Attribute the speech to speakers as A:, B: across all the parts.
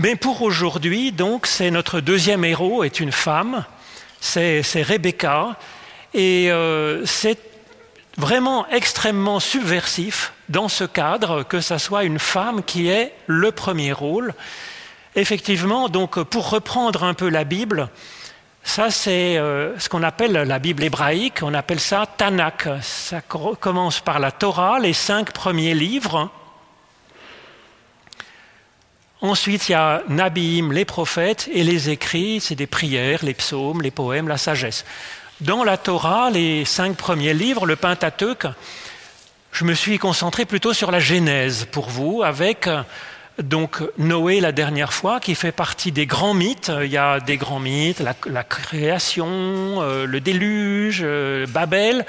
A: Mais pour aujourd'hui, donc, c'est notre deuxième héros est une femme, c'est Rebecca, et euh, c'est vraiment extrêmement subversif dans ce cadre que ce soit une femme qui ait le premier rôle. Effectivement, donc, pour reprendre un peu la Bible, ça, c'est euh, ce qu'on appelle la Bible hébraïque, on appelle ça Tanakh. Ça commence par la Torah, les cinq premiers livres. Ensuite, il y a Nabiim, les prophètes, et les écrits, c'est des prières, les psaumes, les poèmes, la sagesse. Dans la Torah, les cinq premiers livres, le Pentateuque, je me suis concentré plutôt sur la Genèse pour vous, avec donc Noé la dernière fois, qui fait partie des grands mythes. Il y a des grands mythes, la, création, euh, le déluge, euh, Babel.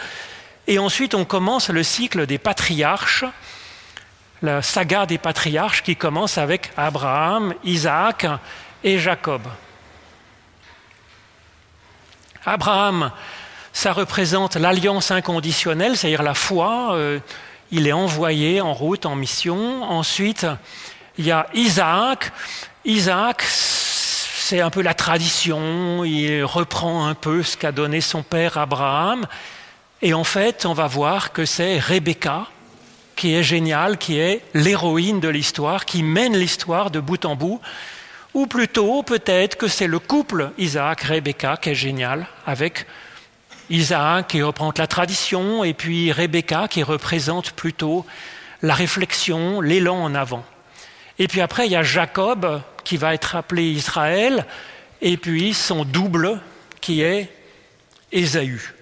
A: Et ensuite, on commence le cycle des patriarches, la saga des patriarches qui commence avec Abraham, Isaac et Jacob. Abraham, ça représente l'alliance inconditionnelle, c'est-à-dire la foi. Euh, il est envoyé en route, en mission. Ensuite, il y a Isaac. Isaac, c'est un peu la tradition, il reprend un peu ce qu'a donné son père Abraham. Et en fait, on va voir que c'est Rebecca qui est géniale, qui est l'héroïne de l'histoire, qui mène l'histoire de bout en bout. Ou plutôt, peut-être que c'est le couple Isaac-Rebecca qui est génial, avec Isaac qui reprend la tradition, et puis Rebecca qui représente plutôt la réflexion, l'élan en avant. Et puis après, il y a Jacob qui va être appelé Israël, et puis son double qui est Ésaü.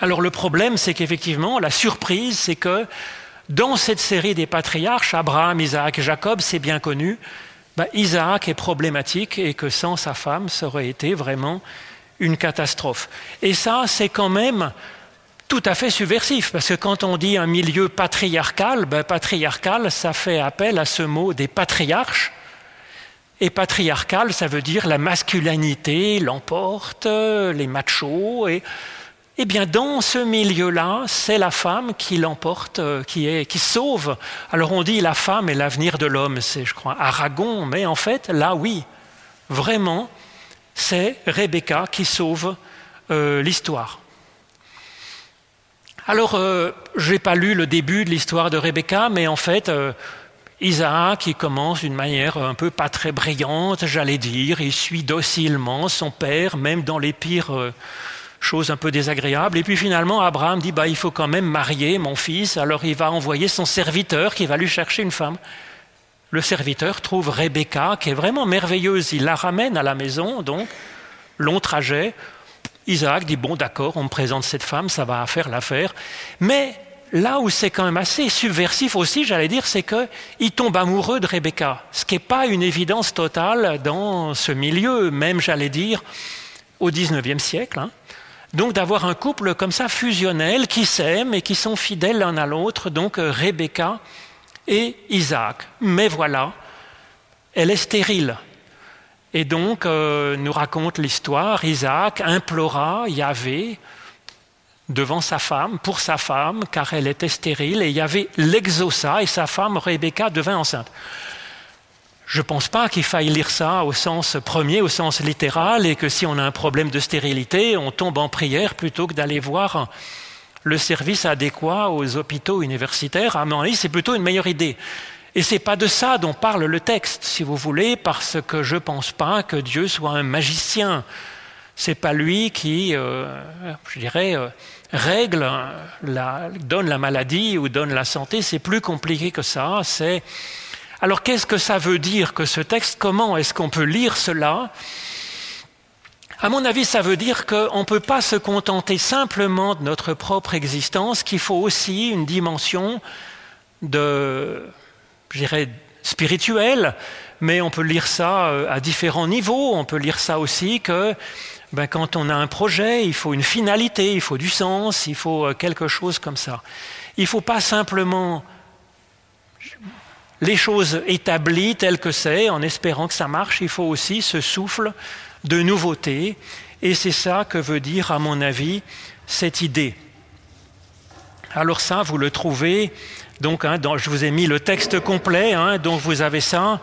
A: Alors le problème, c'est qu'effectivement, la surprise, c'est que dans cette série des patriarches, Abraham, Isaac et Jacob, c'est bien connu, bah, Isaac est problématique et que sans sa femme, ça aurait été vraiment une catastrophe. Et ça, c'est quand même tout à fait subversif, parce que quand on dit un milieu patriarcal, ben, patriarcal, ça fait appel à ce mot des patriarches. Et patriarcal, ça veut dire la masculinité l'emporte, les machos. Et, eh bien, dans ce milieu-là, c'est la femme qui l'emporte, qui, est, qui sauve. Alors on dit la femme est l'avenir de l'homme, c'est, je crois, Aragon, mais en fait, là, oui, vraiment, c'est Rebecca qui sauve euh, l'histoire. Alors, euh, je n'ai pas lu le début de l'histoire de Rebecca, mais en fait, euh, Isaac, qui commence d'une manière un peu pas très brillante, j'allais dire, il suit docilement son père, même dans les pires choses un peu désagréables. Et puis finalement, Abraham dit, bah, il faut quand même marier mon fils, alors il va envoyer son serviteur qui va lui chercher une femme. Le serviteur trouve Rebecca, qui est vraiment merveilleuse, il la ramène à la maison, donc, long trajet, Isaac dit, bon d'accord, on me présente cette femme, ça va faire l'affaire. Mais là où c'est quand même assez subversif aussi, j'allais dire, c'est qu'il tombe amoureux de Rebecca, ce qui n'est pas une évidence totale dans ce milieu, même j'allais dire, au XIXe siècle. Hein. Donc d'avoir un couple comme ça fusionnel qui s'aiment et qui sont fidèles l'un à l'autre, donc Rebecca et Isaac. Mais voilà, elle est stérile. Et donc, euh, nous raconte l'histoire, Isaac implora Yahvé devant sa femme, pour sa femme, car elle était stérile, et Yahvé l'exauça, et sa femme, Rebecca, devint enceinte. Je ne pense pas qu'il faille lire ça au sens premier, au sens littéral, et que si on a un problème de stérilité, on tombe en prière plutôt que d'aller voir le service adéquat aux hôpitaux universitaires. À mon avis, c'est plutôt une meilleure idée. Et c'est pas de ça dont parle le texte, si vous voulez, parce que je pense pas que Dieu soit un magicien. C'est pas lui qui, euh, je dirais, euh, règle, la, donne la maladie ou donne la santé. C'est plus compliqué que ça. C'est alors qu'est-ce que ça veut dire que ce texte? Comment est-ce qu'on peut lire cela? À mon avis, ça veut dire qu'on ne peut pas se contenter simplement de notre propre existence, qu'il faut aussi une dimension de, je dirais, spirituel, mais on peut lire ça euh, à différents niveaux. On peut lire ça aussi que ben, quand on a un projet, il faut une finalité, il faut du sens, il faut euh, quelque chose comme ça. Il ne faut pas simplement les choses établies telles que c'est, en espérant que ça marche, il faut aussi ce souffle de nouveauté. Et c'est ça que veut dire, à mon avis, cette idée. Alors ça, vous le trouvez donc, hein, je vous ai mis le texte complet, hein, donc vous avez ça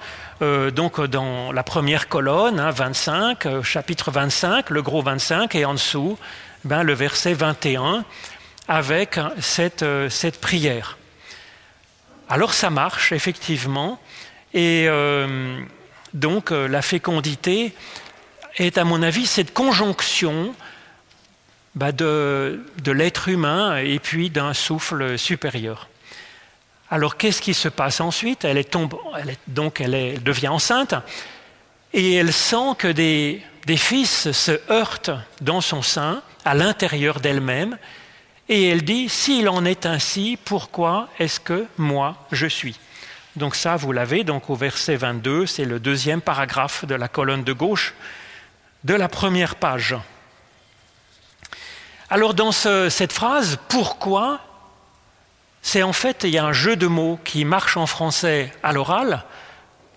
A: donc dans la première colonne, 25, hein, chapitre 25, le gros 25, et en dessous, ben, le verset 21, avec cette, cette prière. Alors ça marche, effectivement, et donc la fécondité est, à mon avis, cette conjonction bah, de, l'être humain et puis d'un souffle supérieur. Alors qu'est-ce qui se passe ensuite? Elle, est donc elle, devient enceinte et elle sent que des fils se heurtent dans son sein, à l'intérieur d'elle-même, et elle dit, s'il en est ainsi, pourquoi est-ce que moi je suis? Donc ça, vous l'avez, donc au verset 22, c'est le deuxième paragraphe de la colonne de gauche de la première page. Alors dans cette phrase, pourquoi C'est en fait, il y a un jeu de mots qui marche en français à l'oral,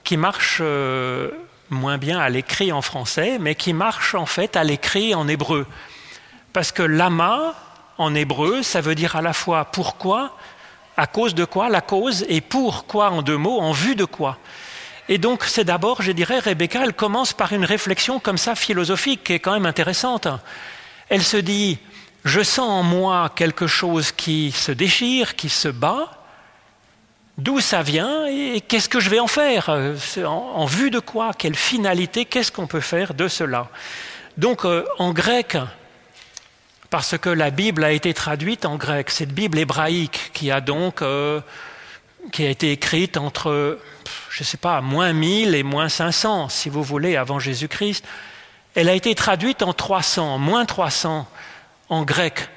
A: qui marche euh, moins bien à l'écrit en français, mais qui marche en fait à l'écrit en hébreu. Parce que lama, en hébreu, ça veut dire à la fois pourquoi, à cause de quoi, la cause, et pourquoi en deux mots, en vue de quoi. Et donc, c'est d'abord, je dirais, Rebecca, elle commence par une réflexion comme ça philosophique qui est quand même intéressante. Elle se dit Je sens en moi quelque chose qui se déchire, qui se bat. D'où ça vient et qu'est-ce que je vais en faire? En, vue de quoi? Quelle finalité? Qu'est-ce qu'on peut faire de cela? Donc, euh, en grec, parce que la Bible a été traduite en grec, cette Bible hébraïque qui a donc. Euh, qui a été écrite entre je ne sais pas, moins 1000 et moins 500, si vous voulez, avant Jésus-Christ. Elle a été traduite en 300, moins 300 en grec,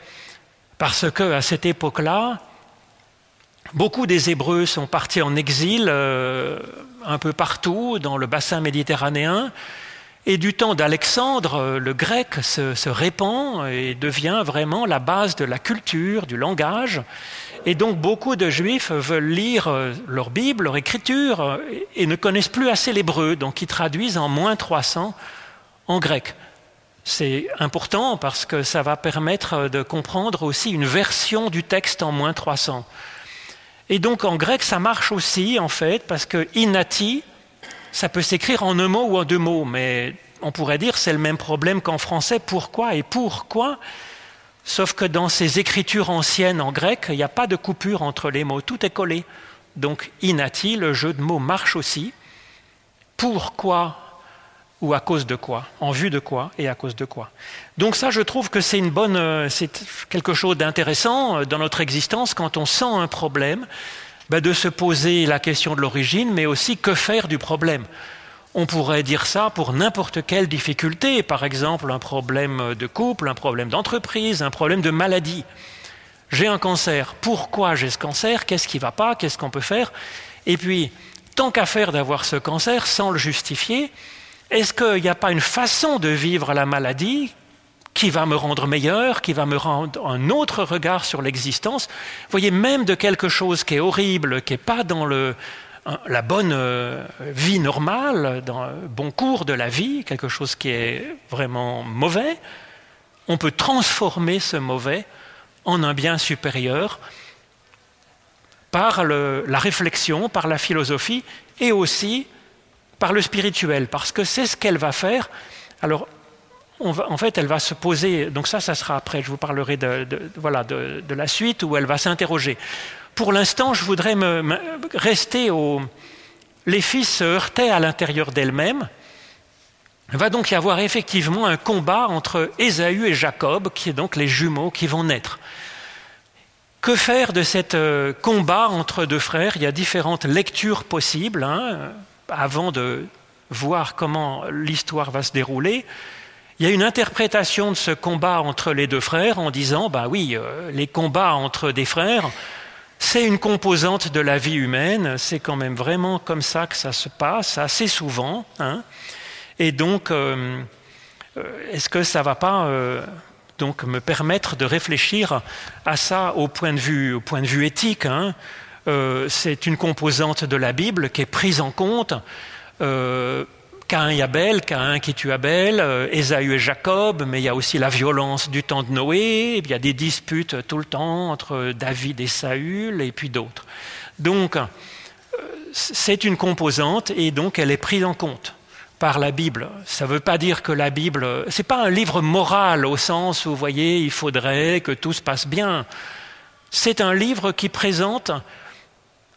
A: parce que à cette époque-là, beaucoup des Hébreux sont partis en exil euh, un peu partout dans le bassin méditerranéen, et du temps d'Alexandre, euh, le grec se, répand et devient vraiment la base de la culture, du langage. Et donc beaucoup de juifs veulent lire euh, leur Bible, leur écriture, euh, et ne connaissent plus assez l'hébreu, donc ils traduisent en moins 300 en grec. C'est important parce que ça va permettre de comprendre aussi une version du texte en moins 300. Et donc en grec, ça marche aussi en fait, parce que inati, ça peut s'écrire en un mot ou en deux mots, mais on pourrait dire c'est le même problème qu'en français, pourquoi et pourquoi? Sauf que dans ces écritures anciennes en grec, il n'y a pas de coupure entre les mots, tout est collé. Donc inati, le jeu de mots marche aussi. Pourquoi ou à cause de quoi, en vue de quoi et à cause de quoi? Donc ça, je trouve que c'est une bonne, euh, c'est quelque chose d'intéressant euh, dans notre existence quand on sent un problème, ben, de se poser la question de l'origine, mais aussi que faire du problème. On pourrait dire ça pour n'importe quelle difficulté, par exemple un problème de couple, un problème d'entreprise, un problème de maladie. J'ai un cancer, pourquoi j'ai ce cancer, qu'est-ce qui ne va pas, qu'est-ce qu'on peut faire? Et puis, tant qu'à faire d'avoir ce cancer sans le justifier, est-ce qu'il n'y a pas une façon de vivre la maladie qui va me rendre meilleur, qui va me rendre un autre regard sur l'existence. Voyez, même de quelque chose qui est horrible, qui n'est pas dans la bonne euh, vie normale, dans le bon cours de la vie, quelque chose qui est vraiment mauvais, on peut transformer ce mauvais en un bien supérieur par la réflexion, par la philosophie et aussi par le spirituel, parce que c'est ce qu'elle va faire. Alors, en fait, elle va se poser, donc ça, ça sera après, je vous parlerai de, voilà, de, la suite où elle va s'interroger. Pour l'instant, je voudrais me, rester au... Les fils se heurtaient à l'intérieur d'elles-mêmes. Il va donc y avoir effectivement un combat entre Ésaü et Jacob, qui est donc les jumeaux qui vont naître. Que faire de ce euh, combat entre deux frères? Il y a différentes lectures possibles hein, avant de voir comment l'histoire va se dérouler. Il y a une interprétation de ce combat entre les deux frères en disant, bah oui, euh, les combats entre des frères, c'est une composante de la vie humaine, c'est quand même vraiment comme ça que ça se passe assez souvent. Hein. Et donc, euh, euh, est-ce que ça ne va pas donc me permettre de réfléchir à ça au point de vue, au point de vue éthique hein. C'est une composante de la Bible qui est prise en compte. Cain et Abel, Cain qui tue Abel, euh, Ésaü et Jacob, mais il y a aussi la violence du temps de Noé, il y a des disputes tout le temps entre David et Saül, et puis d'autres. Donc, euh, c'est une composante et donc elle est prise en compte par la Bible. Ça ne veut pas dire que la Bible, c'est pas un livre moral au sens où, vous voyez, il faudrait que tout se passe bien. C'est un livre qui présente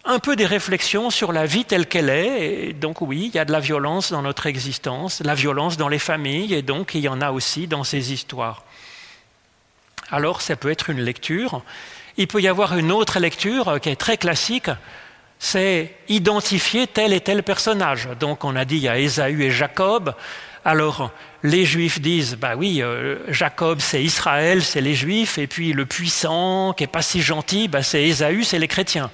A: un peu des réflexions sur la vie telle qu'elle est. Donc oui, il y a de la violence dans notre existence, la violence dans les familles, et donc il y en a aussi dans ces histoires. Alors ça peut être une lecture. Il peut y avoir une autre lecture qui est très classique, c'est identifier tel et tel personnage. Donc on a dit il y a Ésaü et Jacob. Alors les Juifs disent bah oui, euh, Jacob c'est Israël, c'est les Juifs, et puis le puissant qui est pas si gentil, bah, c'est Ésaü, c'est les chrétiens.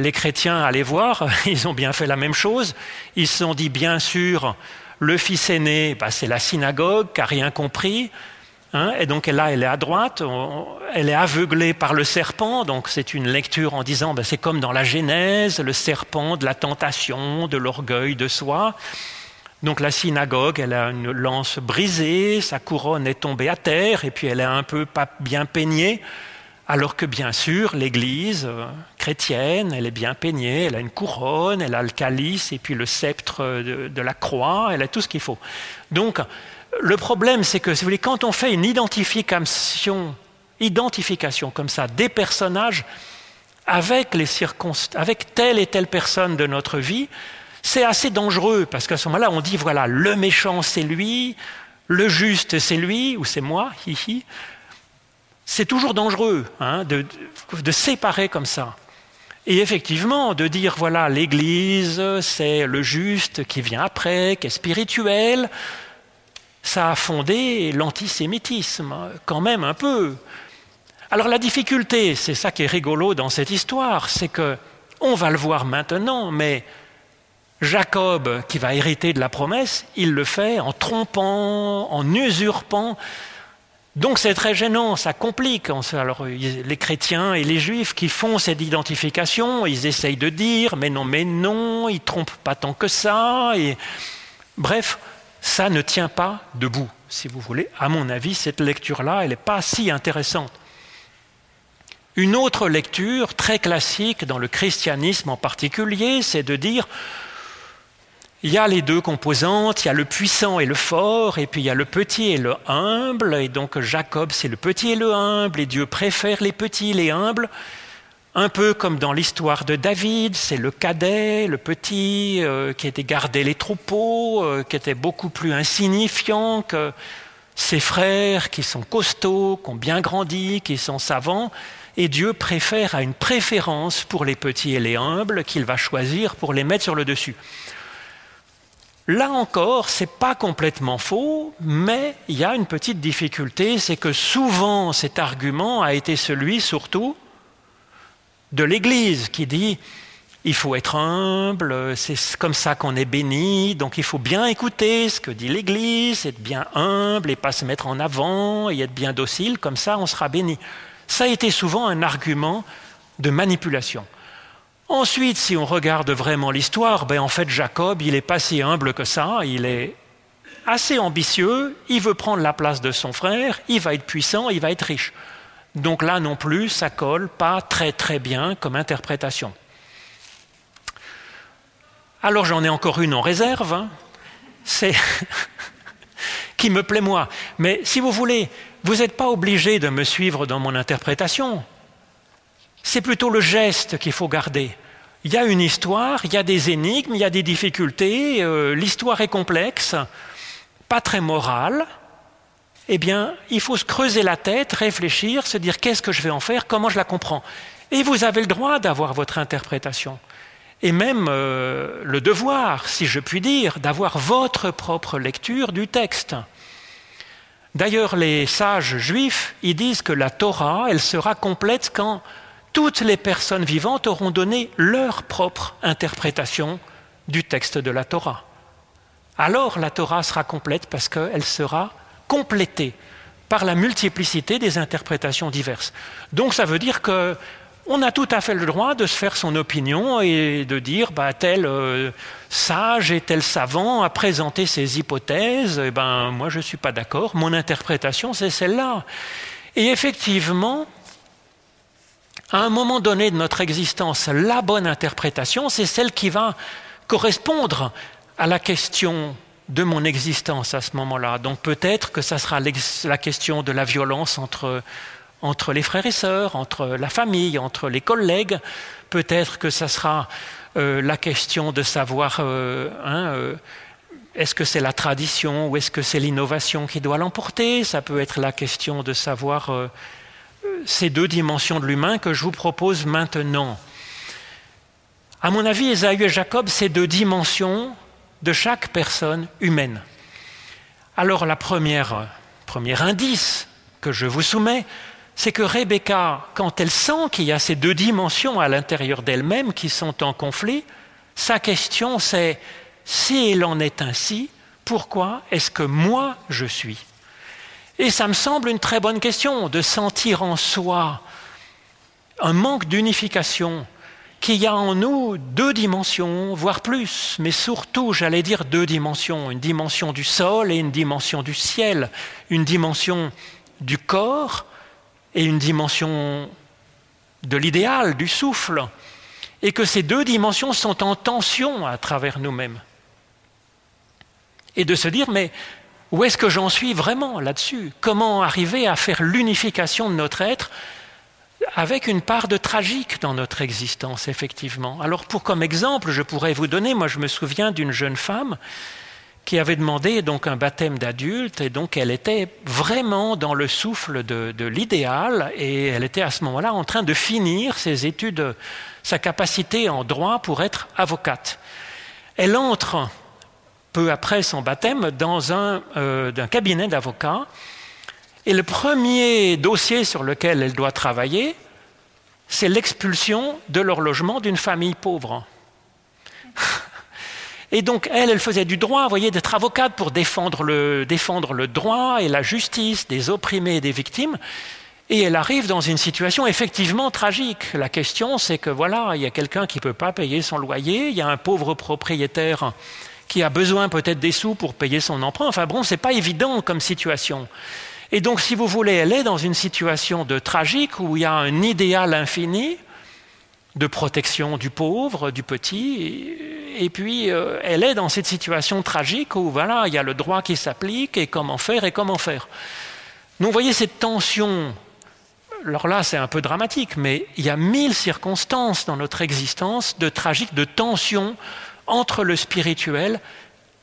A: Les chrétiens, allez voir, ils ont bien fait la même chose. Ils se sont dit bien sûr, le fils aîné, bah, c'est la synagogue qui n'a rien compris. Hein, et donc là, elle est à droite, elle est aveuglée par le serpent, donc c'est une lecture en disant, ben, c'est comme dans la Genèse, le serpent de la tentation, de l'orgueil de soi. Donc la synagogue, elle a une lance brisée, sa couronne est tombée à terre, et puis elle est un peu pas bien peignée, alors que bien sûr, l'Église euh, chrétienne, elle est bien peignée, elle a une couronne, elle a le calice, et puis le sceptre de, la croix, elle a tout ce qu'il faut. Donc, le problème, c'est que, vous quand on fait une identification, comme ça des personnages avec, telle et telle personne de notre vie, c'est assez dangereux parce qu'à ce moment-là, on dit voilà, le méchant c'est lui, le juste c'est lui ou c'est moi. C'est toujours dangereux hein, de, séparer comme ça. Et effectivement, de dire voilà, l'Église, c'est le juste qui vient après, qui est spirituel, ça a fondé l'antisémitisme, quand même un peu. Alors la difficulté, c'est ça qui est rigolo dans cette histoire, c'est que, on va le voir maintenant, mais Jacob, qui va hériter de la promesse, il le fait en trompant, en usurpant. Donc c'est très gênant, ça complique. Les chrétiens et les juifs qui font cette identification, ils essayent de dire, mais non, mais non, ils trompent pas tant que ça. Et... Bref, ça ne tient pas debout, si vous voulez. À mon avis, cette lecture-là, elle n'est pas si intéressante. Une autre lecture très classique dans le christianisme en particulier, c'est de dire il y a les deux composantes, il y a le puissant et le fort, et puis il y a le petit et le humble, et donc Jacob c'est le petit et le humble, et Dieu préfère les petits et les humbles, un peu comme dans l'histoire de David, c'est le cadet, le petit, euh, qui était gardé les troupeaux, euh, qui était beaucoup plus insignifiant que ses frères qui sont costauds, qui ont bien grandi, qui sont savants. Et Dieu préfère à une préférence pour les petits et les humbles qu'il va choisir pour les mettre sur le dessus. Là encore, c'est pas complètement faux, mais il y a une petite difficulté, c'est que souvent cet argument a été celui surtout de l'Église qui dit il faut être humble, c'est comme ça qu'on est béni, donc il faut bien écouter ce que dit l'Église, être bien humble et pas se mettre en avant et être bien docile, comme ça on sera béni. Ça a été souvent un argument de manipulation. Ensuite, si on regarde vraiment l'histoire, ben en fait Jacob, il n'est pas si humble que ça, il est assez ambitieux, il veut prendre la place de son frère, il va être puissant, il va être riche. Donc là non plus, ça colle pas très très bien comme interprétation. Alors j'en ai encore une en réserve, hein. c'est qui me plaît moi. Mais si vous voulez, vous n'êtes pas obligé de me suivre dans mon interprétation. C'est plutôt le geste qu'il faut garder. Il y a une histoire, il y a des énigmes, il y a des difficultés, euh, l'histoire est complexe, pas très morale, eh bien, il faut se creuser la tête, réfléchir, se dire qu'est-ce que je vais en faire, comment je la comprends. Et vous avez le droit d'avoir votre interprétation. Et même euh, le devoir, si je puis dire, d'avoir votre propre lecture du texte. D'ailleurs, les sages juifs, ils disent que la Torah, elle sera complète quand toutes les personnes vivantes auront donné leur propre interprétation du texte de la Torah. Alors la Torah sera complète parce qu'elle sera complétée par la multiplicité des interprétations diverses. Donc ça veut dire que on a tout à fait le droit de se faire son opinion et de dire bah, tel euh, sage et tel savant a présenté ses hypothèses, et eh ben moi je ne suis pas d'accord, mon interprétation c'est celle-là. Et effectivement, à un moment donné de notre existence, la bonne interprétation, c'est celle qui va correspondre à la question de mon existence à ce moment-là. Donc peut-être que ça sera la question de la violence entre, entre les frères et sœurs, entre la famille, entre les collègues. Peut-être que ça sera euh, la question de savoir euh, hein, euh, est-ce que c'est la tradition ou est-ce que c'est l'innovation qui doit l'emporter? Ça peut être la question de savoir ces deux dimensions de l'humain que je vous propose maintenant. À mon avis, Esaü et Jacob, c'est deux dimensions de chaque personne humaine. Alors la première, premier indice que je vous soumets, c'est que Rebecca, quand elle sent qu'il y a ces deux dimensions à l'intérieur d'elle-même qui sont en conflit, sa question c'est si il en est ainsi, pourquoi est-ce que moi je suis? Et ça me semble une très bonne question de sentir en soi un manque d'unification, qu'il y a en nous deux dimensions, voire plus, mais surtout, j'allais dire deux dimensions, une dimension du sol et une dimension du ciel, une dimension du corps et une dimension de l'idéal, du souffle, et que ces deux dimensions sont en tension à travers nous-mêmes. Et de se dire, mais où est-ce que j'en suis vraiment là-dessus? Comment arriver à faire l'unification de notre être avec une part de tragique dans notre existence, effectivement? Alors, pour comme exemple, je pourrais vous donner, moi je me souviens d'une jeune femme qui avait demandé donc un baptême d'adulte, et donc elle était vraiment dans le souffle de, de l'idéal, et elle était à ce moment-là en train de finir ses études, sa capacité en droit pour être avocate. Elle entre peu après son baptême dans un, euh, cabinet d'avocats et le premier dossier sur lequel elle doit travailler, c'est l'expulsion de leur logement d'une famille pauvre. Et donc, elle, elle faisait du droit, vous voyez, d'être avocate pour défendre le, défendre le droit et la justice des opprimés et des victimes. Et elle arrive dans une situation effectivement tragique. La question, c'est que voilà, il y a quelqu'un qui ne peut pas payer son loyer, il y a un pauvre propriétaire qui a besoin peut-être des sous pour payer son emprunt. Enfin bon, c'est pas évident comme situation. Et donc, si vous voulez, elle est dans une situation de tragique où il y a un idéal infini de protection du pauvre, du petit, et, puis euh, elle est dans cette situation tragique où voilà, il y a le droit qui s'applique et comment faire et comment faire. Donc, vous voyez cette tension. Alors là, c'est un peu dramatique, mais il y a mille circonstances dans notre existence de tragique, de tension entre le spirituel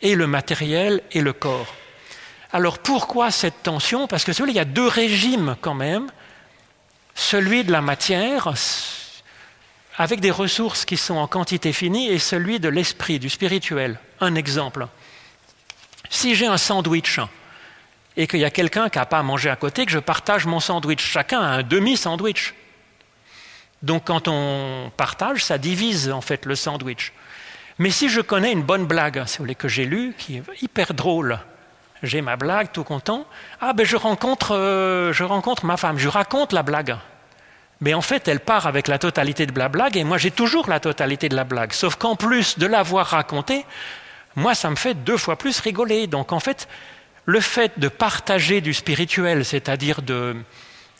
A: et le matériel et le corps. Alors pourquoi cette tension? Parce que il y a deux régimes quand même. Celui de la matière, avec des ressources qui sont en quantité finie, et celui de l'esprit, du spirituel. Un exemple. Si j'ai un sandwich et qu'il y a quelqu'un qui n'a pas à manger à côté, que je partage mon sandwich, chacun a un demi-sandwich. Donc quand on partage, ça divise en fait le sandwich. Mais si je connais une bonne blague, si vous voulez, que j'ai lue, qui est hyper drôle, j'ai ma blague, tout content. Ah ben je rencontre, euh, je rencontre ma femme, je raconte la blague. Mais en fait, elle part avec la totalité de la blague et moi j'ai toujours la totalité de la blague. Sauf qu'en plus de l'avoir racontée, moi ça me fait deux fois plus rigoler. Donc en fait, le fait de partager du spirituel, c'est-à-dire de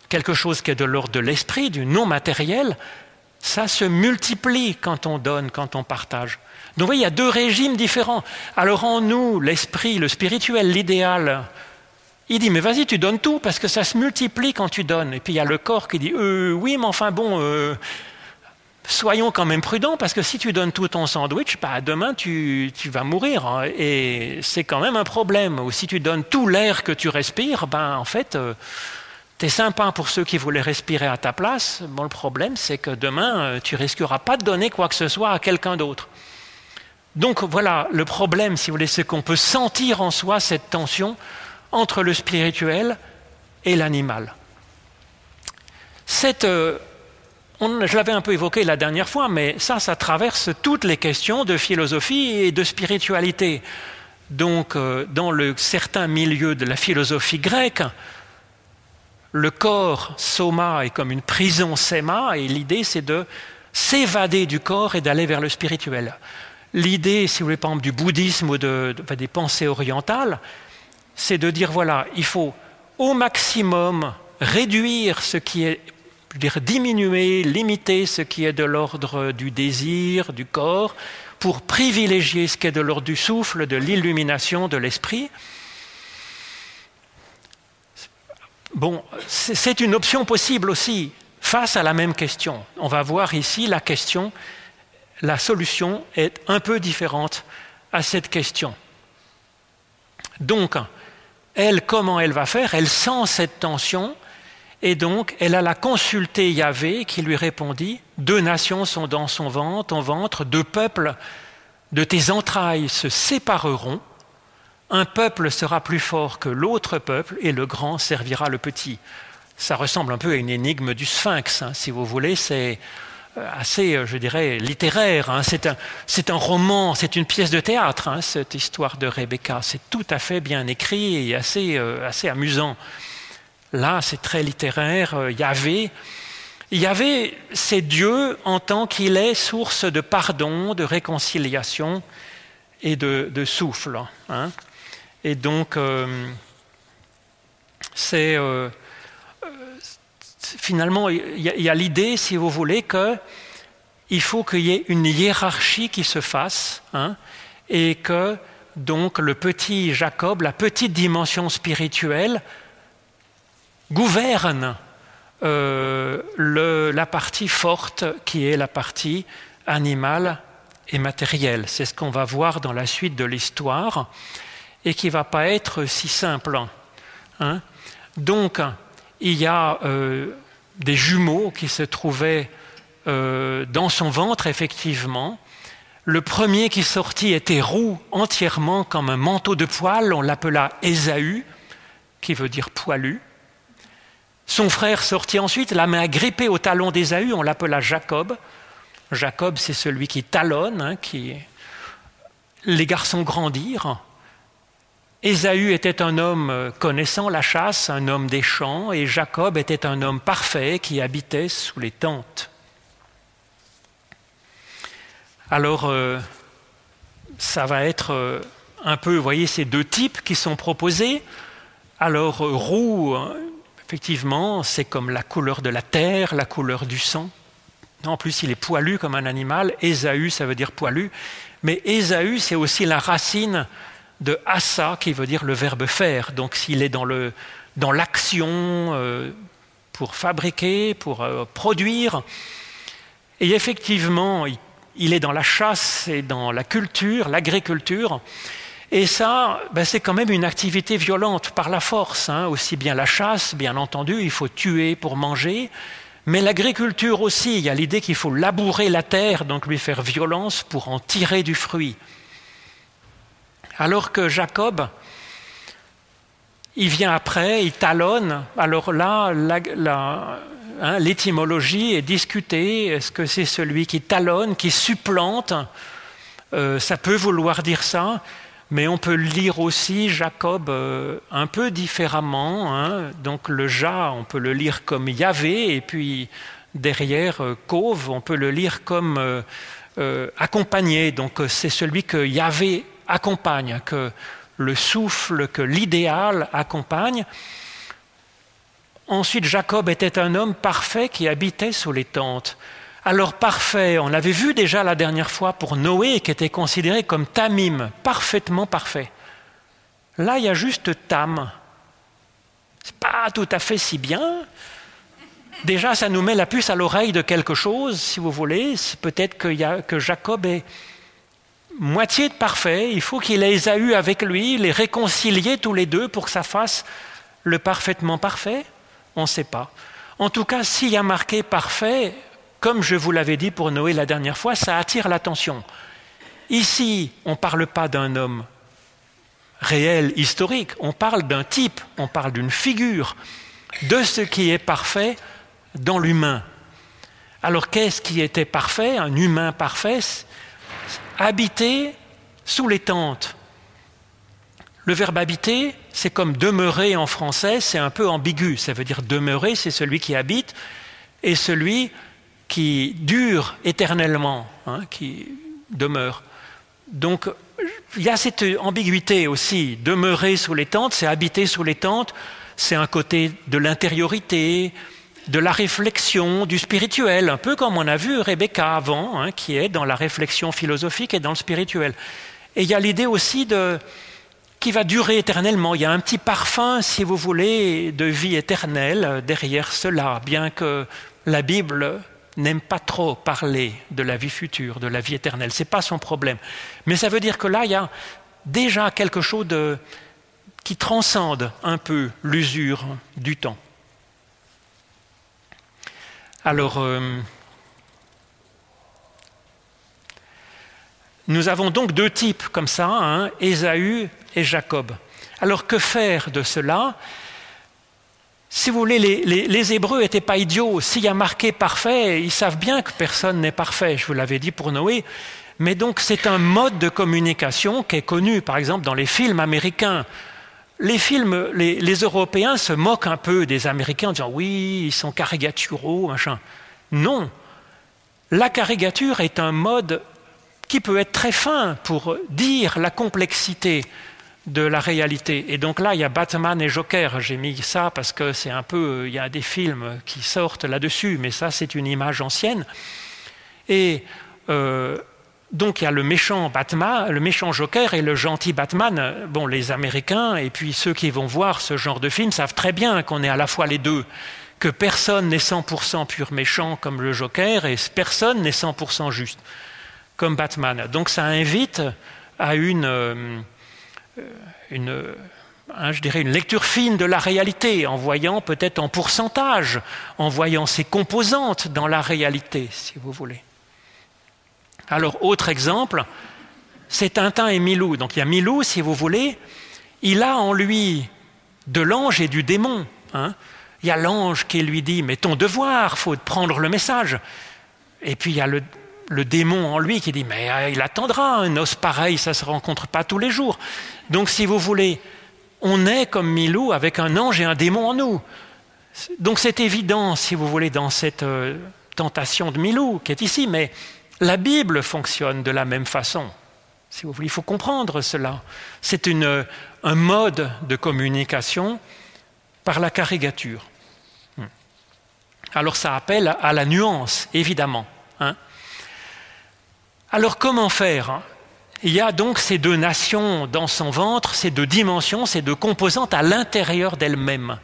A: quelque chose qui est de l'ordre de l'esprit, du non matériel, ça se multiplie quand on donne, quand on partage. Donc vous voyez, il y a deux régimes différents. Alors en nous, l'esprit, le spirituel, l'idéal, il dit, mais vas-y, tu donnes tout, parce que ça se multiplie quand tu donnes. Et puis il y a le corps qui dit, euh, oui, mais enfin bon, euh, soyons quand même prudents, parce que si tu donnes tout ton sandwich, bah, demain tu, vas mourir. Hein. et c'est quand même un problème. Ou si tu donnes tout l'air que tu respires, ben, en fait, euh, tu es sympa pour ceux qui voulaient respirer à ta place. Bon, le problème, c'est que demain, tu risqueras pas de donner quoi que ce soit à quelqu'un d'autre. Donc voilà, le problème, si vous voulez, c'est qu'on peut sentir en soi cette tension entre le spirituel et l'animal. Euh, je l'avais un peu évoqué la dernière fois, mais ça, ça traverse toutes les questions de philosophie et de spiritualité. Donc, euh, dans le certain milieu de la philosophie grecque, le corps, soma, est comme une prison sema, et l'idée, c'est de s'évader du corps et d'aller vers le spirituel l'idée, si vous voulez, par exemple, du bouddhisme ou de, des pensées orientales, c'est de dire, voilà, il faut au maximum réduire ce qui est dire, diminuer, limiter ce qui est de l'ordre du désir, du corps, pour privilégier ce qui est de l'ordre du souffle, de l'illumination, de l'esprit. Bon, c'est une option possible aussi face à la même question. On va voir ici la question, la solution est un peu différente à cette question. Donc, elle, comment elle va faire? Elle sent cette tension et donc elle alla consulter Yahvé qui lui répondit Deux nations sont dans son ventre, ton ventre, deux peuples de tes entrailles se sépareront. Un peuple sera plus fort que l'autre peuple et le grand servira le petit. Ça ressemble un peu à une énigme du sphinx, hein, si vous voulez. C'est euh, assez, euh, je dirais, littéraire. Hein. C'est un, roman, c'est une pièce de théâtre, hein, cette histoire de Rebecca. C'est tout à fait bien écrit et assez, euh, amusant. Là, c'est très littéraire. Yahvé, Yahvé, c'est Dieu en tant qu'il est source de pardon, de réconciliation et de, souffle. Et donc, c'est finalement, il y a, l'idée, si vous voulez, qu'il faut qu'il y ait une hiérarchie qui se fasse, hein, et que donc le petit Jacob, la petite dimension spirituelle, gouverne euh, la partie forte qui est la partie animale et matérielle. C'est ce qu'on va voir dans la suite de l'histoire et qui ne va pas être si simple. Hein. Donc, il y a euh, des jumeaux qui se trouvaient euh, dans son ventre, effectivement. Le premier qui sortit était roux entièrement comme un manteau de poil, on l'appela Ésaü, qui veut dire poilu. Son frère sortit ensuite, la main grippée au talon d'Ésaü, on l'appela Jacob. Jacob, c'est celui qui talonne, hein, les garçons grandirent. Ésaü était un homme euh, connaissant la chasse, un homme des champs, et Jacob était un homme parfait qui habitait sous les tentes. Alors, euh, ça va être euh, un peu, vous voyez, ces deux types qui sont proposés. Alors, roux, effectivement, c'est comme la couleur de la terre, la couleur du sang. En plus, il est poilu comme un animal. Ésaü, ça veut dire poilu. Mais Ésaü, c'est aussi la racine de assa, qui veut dire le verbe faire. Donc s'il est dans, le, dans l'action euh, pour fabriquer, pour euh, produire, et effectivement, il, est dans la chasse et dans la culture, l'agriculture, et ça, ben, c'est quand même une activité violente par la force. Hein. Aussi bien la chasse, bien entendu, il faut tuer pour manger, mais l'agriculture aussi, il y a l'idée qu'il faut labourer la terre, donc lui faire violence pour en tirer du fruit. Alors que Jacob, il vient après, il talonne. Alors là, hein, l'étymologie est discutée. Est-ce que c'est celui qui talonne, qui supplante? Euh, Ça peut vouloir dire ça, mais on peut lire aussi Jacob euh, un peu différemment. Hein. Donc le Ja, on peut le lire comme Yahvé, et puis derrière euh, Kov, on peut le lire comme accompagné. Donc c'est celui que Yahvé accompagne, que le souffle, que l'idéal accompagne. Ensuite, Jacob était un homme parfait qui habitait sous les tentes. Alors parfait, on l'avait vu déjà la dernière fois pour Noé, qui était considéré comme tamim, parfaitement parfait. Là, il y a juste tam. C'est pas tout à fait si bien. Déjà, ça nous met la puce à l'oreille de quelque chose, si vous voulez. Peut-être que, que Jacob est moitié de parfait, il faut qu'il les a eus avec lui, les réconcilier tous les deux pour que ça fasse le parfaitement parfait On ne sait pas. En tout cas, s'il y a marqué parfait, comme je vous l'avais dit pour Noé la dernière fois, ça attire l'attention. Ici, on ne parle pas d'un homme réel, historique, on parle d'un type, on parle d'une figure, de ce qui est parfait dans l'humain. Alors qu'est-ce qui était parfait? Un humain parfait, habiter sous les tentes. Le verbe habiter, c'est comme demeurer en français, c'est un peu ambigu. Ça veut dire demeurer, c'est celui qui habite, et celui qui dure éternellement, hein, qui demeure. Donc il y a cette ambiguïté aussi. Demeurer sous les tentes, c'est habiter sous les tentes, c'est un côté de l'intériorité, de la réflexion, du spirituel, un peu comme on a vu Rebecca avant, hein, qui est dans la réflexion philosophique et dans le spirituel. Et il y a l'idée aussi de, qui va durer éternellement. Il y a un petit parfum, si vous voulez, de vie éternelle derrière cela, bien que la Bible n'aime pas trop parler de la vie future, de la vie éternelle. Ce n'est pas son problème. Mais ça veut dire que là, il y a déjà quelque chose qui transcende un peu l'usure du temps. Alors, euh, nous avons donc deux types comme ça, hein, Ésaü et Jacob. Alors que faire de cela? Si vous voulez, les, les Hébreux n'étaient pas idiots. S'il y a marqué parfait, ils savent bien que personne n'est parfait. Je vous l'avais dit pour Noé. Mais donc c'est un mode de communication qui est connu, par exemple, dans les films américains. Les films, les, Européens se moquent un peu des Américains en disant oui, ils sont caricaturaux, machin. Non. La caricature est un mode qui peut être très fin pour dire la complexité de la réalité. Et donc là, il y a Batman et Joker. J'ai mis ça parce que c'est un peu, il y a des films qui sortent là-dessus, mais ça, c'est une image ancienne. Et euh, donc il y a le méchant Batman, le méchant Joker et le gentil Batman. Bon, les Américains et puis ceux qui vont voir ce genre de film savent très bien qu'on est à la fois les deux, que personne n'est 100% pur méchant comme le Joker et personne n'est 100% juste comme Batman. Donc ça invite à une euh, hein, je dirais une lecture fine de la réalité, en voyant peut-être en pourcentage, en voyant ses composantes dans la réalité, si vous voulez. Alors, autre exemple, c'est Tintin et Milou. Donc il y a Milou, si vous voulez, il a en lui de l'ange et du démon. Hein. Il y a l'ange qui lui dit, mais ton devoir, faut prendre le message. Et puis il y a le, démon en lui qui dit mais euh, il attendra un os pareil, ça ne se rencontre pas tous les jours. Donc si vous voulez, on est comme Milou avec un ange et un démon en nous. Donc c'est évident, si vous voulez, dans cette euh, tentation de Milou qui est ici, mais la Bible fonctionne de la même façon. Si vous voulez, il faut comprendre cela. C'est un mode de communication par la caricature. Hmm. Alors ça appelle à la nuance, évidemment. Hein. Alors comment faire Il y a donc ces deux nations dans son ventre, ces deux dimensions, ces deux composantes à l'intérieur d'elle-même.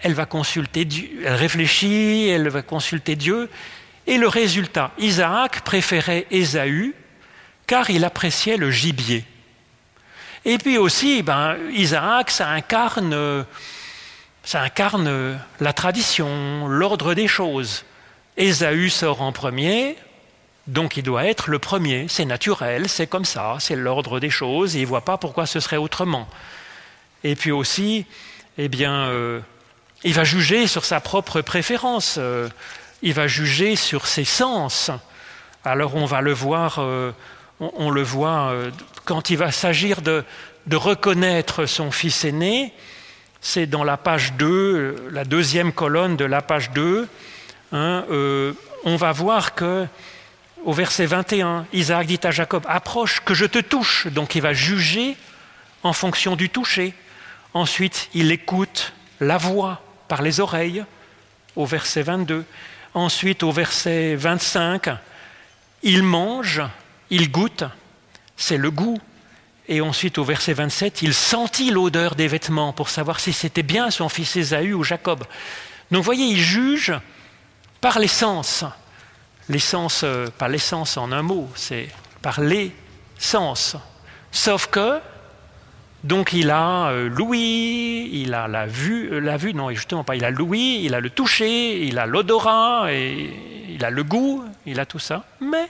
A: Elle va consulter Dieu, elle réfléchit, elle va consulter Dieu, et le résultat, Isaac préférait Ésaü car il appréciait le gibier. Et puis aussi, ben, Isaac, ça incarne, ça incarne la tradition, l'ordre des choses. Ésaü sort en premier, donc il doit être le premier, c'est naturel, c'est comme ça, c'est l'ordre des choses, et il ne voit pas pourquoi ce serait autrement. Et puis aussi, eh bien, euh, il va juger sur sa propre préférence, euh, il va juger sur ses sens. Alors on va le voir, euh, on, le voit quand il va s'agir de, reconnaître son fils aîné, c'est dans la page 2, la deuxième colonne de la page 2, hein, on va voir que au verset 21, Isaac dit à Jacob, approche, que je te touche. Donc il va juger en fonction du toucher. Ensuite, il écoute la voix par les oreilles, au verset 22. Ensuite, au verset 25, il mange, il goûte, c'est le goût. Et ensuite, au verset 27, il sentit l'odeur des vêtements pour savoir si c'était bien son fils Ésaü ou Jacob. Donc, voyez, il juge par les sens l'essence, euh, pas l'essence en un mot, c'est par les sens. Sauf que, donc il a euh, l'ouïe, il a la vue, euh, la vue, non, justement pas, il a l'ouïe, il a le toucher, il a l'odorat, il a le goût, il a tout ça, mais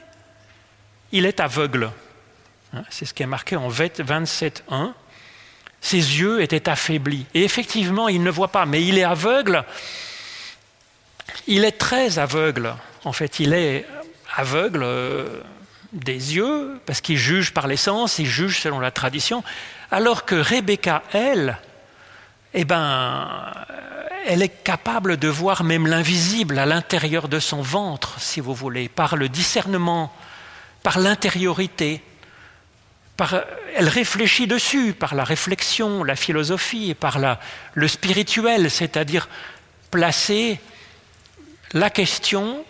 A: il est aveugle. Hein, c'est ce qui est marqué en 27.1. Ses yeux étaient affaiblis. Et effectivement, il ne voit pas, mais il est aveugle. Il est très aveugle en fait, il est aveugle euh, des yeux, parce qu'il juge par les sens, il juge selon la tradition, alors que Rebecca, elle, eh ben, elle est capable de voir même l'invisible à l'intérieur de son ventre, si vous voulez, par le discernement, par l'intériorité. elle réfléchit dessus par la réflexion, la philosophie par la, le spirituel, c'est-à-dire placer la question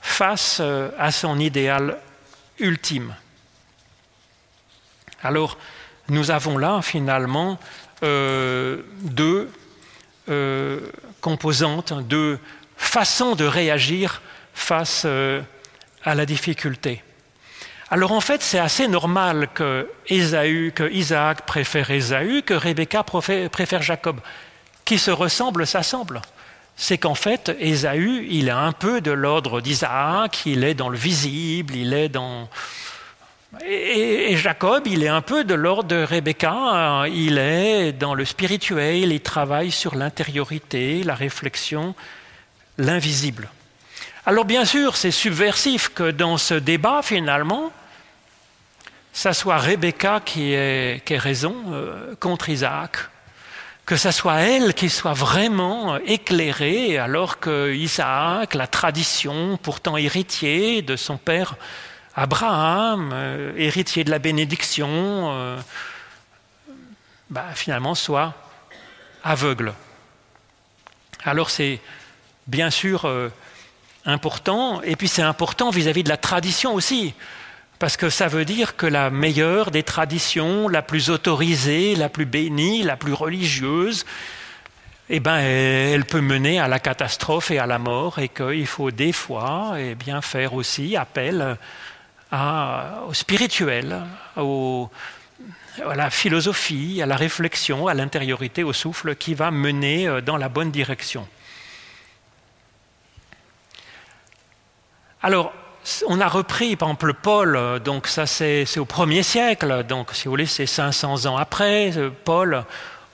A: face euh, à son idéal ultime. Alors, nous avons là finalement euh, deux euh, composantes, deux façons de réagir face à la difficulté. Alors en fait, c'est assez normal que, que Isaac préfère Ésaü, que Rebecca préfère Jacob. Qui se ressemble, s'assemble. C'est qu'en fait, Ésaü, il est un peu de l'ordre d'Isaac, il est dans le visible, il est dans... Et, Jacob, il est un peu de l'ordre de Rebecca, il est dans le spirituel, il travaille sur l'intériorité, la réflexion, l'invisible. Alors bien sûr, c'est subversif que dans ce débat, finalement, ça soit Rebecca qui ait, raison euh, contre Isaac, que ça soit elle qui soit vraiment éclairée, alors que Isaac, la tradition, pourtant héritier de son père Abraham, euh, héritier de la bénédiction, euh, bah, finalement soit aveugle. Alors c'est bien sûr important, et puis c'est important vis à -vis de la tradition aussi parce que ça veut dire que la meilleure des traditions, la plus autorisée, la plus bénie, la plus religieuse, eh ben, elle peut mener à la catastrophe et à la mort, et qu'il faut des fois eh bien, faire aussi appel au spirituel, à la philosophie, à la réflexion, à l'intériorité, au souffle qui va mener euh, dans la bonne direction. Alors, on a repris, par exemple, Paul, euh, donc ça c'est au premier siècle, donc si vous voulez, c'est 500 ans après. Euh, Paul,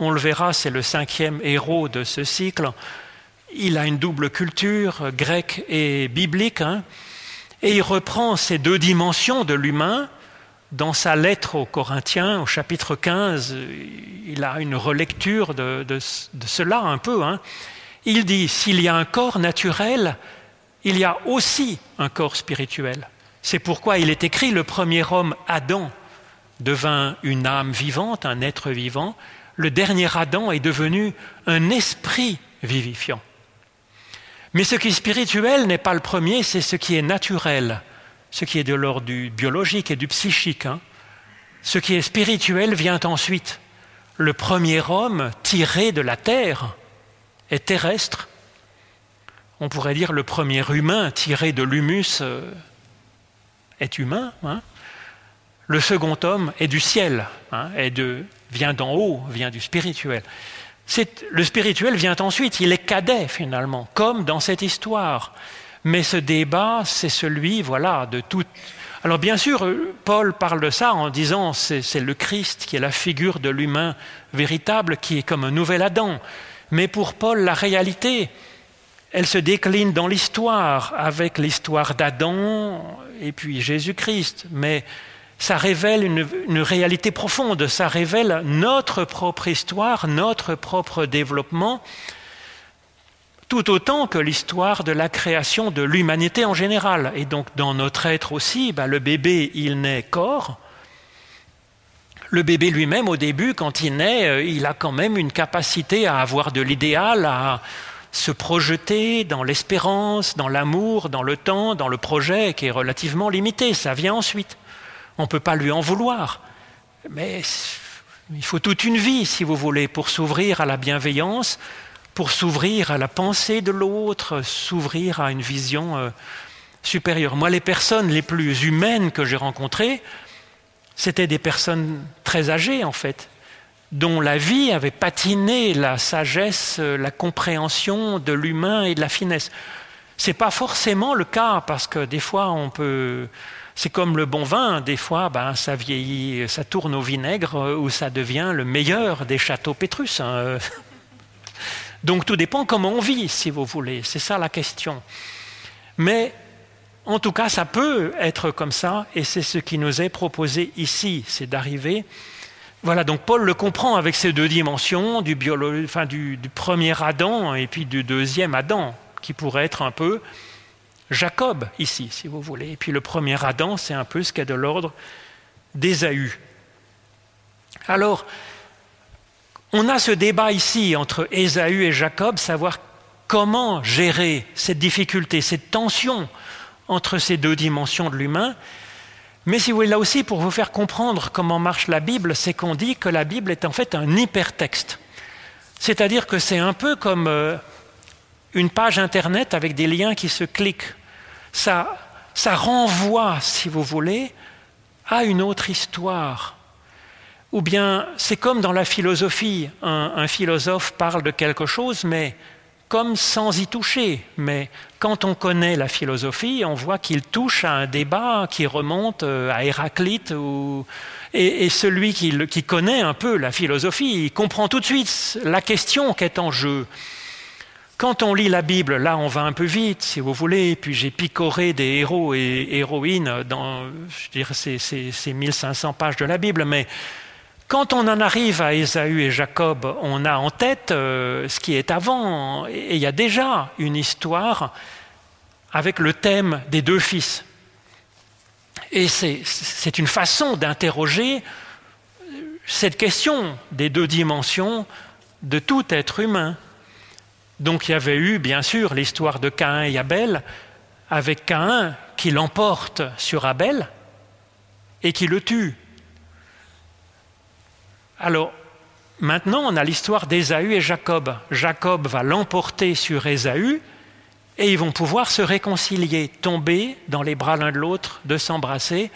A: on le verra, c'est le cinquième héros de ce cycle. Il a une double culture, grecque et biblique, hein. Et il reprend ces deux dimensions de l'humain. Dans sa lettre aux Corinthiens, au chapitre 15, il a une relecture de, cela un peu. Hein. Il dit, s'il y a un corps naturel, il y a aussi un corps spirituel. C'est pourquoi il est écrit le premier homme, Adam, devint une âme vivante, un être vivant. Le dernier Adam est devenu un esprit vivifiant. Mais ce qui est spirituel n'est pas le premier, c'est ce qui est naturel, ce qui est de l'ordre du biologique et du psychique. Hein. Ce qui est spirituel vient ensuite. Le premier homme tiré de la terre est terrestre, on pourrait dire le premier humain tiré de l'humus euh, est humain. Hein. Le second homme est du ciel, hein, vient d'en haut, vient du spirituel. Le spirituel vient ensuite, il est cadet finalement, comme dans cette histoire. Mais ce débat, c'est celui, voilà, de tout. Alors bien sûr, Paul parle de ça en disant c'est le Christ qui est la figure de l'humain véritable, qui est comme un nouvel Adam. Mais pour Paul, la réalité, elle se décline dans l'histoire avec l'histoire d'Adam et puis Jésus-Christ, mais ça révèle une, réalité profonde, ça révèle notre propre histoire, notre propre développement, tout autant que l'histoire de la création de l'humanité en général. Et donc dans notre être aussi, bah, le bébé, il naît corps. Le bébé lui-même, au début, quand il naît, euh, il a quand même une capacité à avoir de l'idéal, à, se projeter dans l'espérance, dans l'amour, dans le temps, dans le projet qui est relativement limité. Ça vient ensuite. On ne peut pas lui en vouloir. Mais il faut toute une vie, si vous voulez, pour s'ouvrir à la bienveillance, pour s'ouvrir à la pensée de l'autre, s'ouvrir à une vision euh, supérieure. Moi, les personnes les plus humaines que j'ai rencontrées, c'était des personnes très âgées, en fait, dont la vie avait patiné la sagesse, la compréhension de l'humain et de la finesse. Ce n'est pas forcément le cas, parce que des fois, on peut. C'est comme le bon vin, des fois, ben, ça vieillit, ça tourne au vinaigre ou ça devient le meilleur des châteaux pétrus. Hein. Donc tout dépend comment on vit, si vous voulez. C'est ça la question. Mais en tout cas, ça peut être comme ça, et c'est ce qui nous est proposé ici, c'est d'arriver voilà, donc Paul le comprend avec ces deux dimensions, du, du, premier Adam et puis du deuxième Adam, qui pourrait être un peu Jacob ici, si vous voulez. Et puis le premier Adam, c'est un peu ce qui est de l'ordre d'Ésaü. Alors, on a ce débat ici entre Ésaü et Jacob, savoir comment gérer cette difficulté, cette tension entre ces deux dimensions de l'humain. Mais si vous voulez, là aussi, pour vous faire comprendre comment marche la Bible, c'est qu'on dit que la Bible est en fait un hypertexte. C'est-à-dire que c'est un peu comme euh, une page Internet avec des liens qui se cliquent. Ça, ça renvoie, si vous voulez, à une autre histoire. Ou bien c'est comme dans la philosophie, un, philosophe parle de quelque chose, mais comme sans y toucher. Mais quand on connaît la philosophie, on voit qu'il touche à un débat qui remonte euh, à Héraclite. Et, celui qui, qui, connaît un peu la philosophie, il comprend tout de suite la question qui est en jeu. Quand on lit la Bible, là on va un peu vite, si vous voulez, puis j'ai picoré des héros et héroïnes dans je ces, ces 1500 pages de la Bible, mais quand on en arrive à Ésaü et Jacob, on a en tête euh, ce qui est avant, et il y a déjà une histoire avec le thème des deux fils. Et c'est une façon d'interroger cette question des deux dimensions de tout être humain. Donc il y avait eu, bien sûr, l'histoire de Caïn et Abel, avec Caïn qui l'emporte sur Abel et qui le tue. Alors, maintenant, on a l'histoire d'Ésaü et Jacob. Jacob va l'emporter sur Ésaü et ils vont pouvoir se réconcilier, tomber dans les bras l'un de l'autre, de s'embrasser.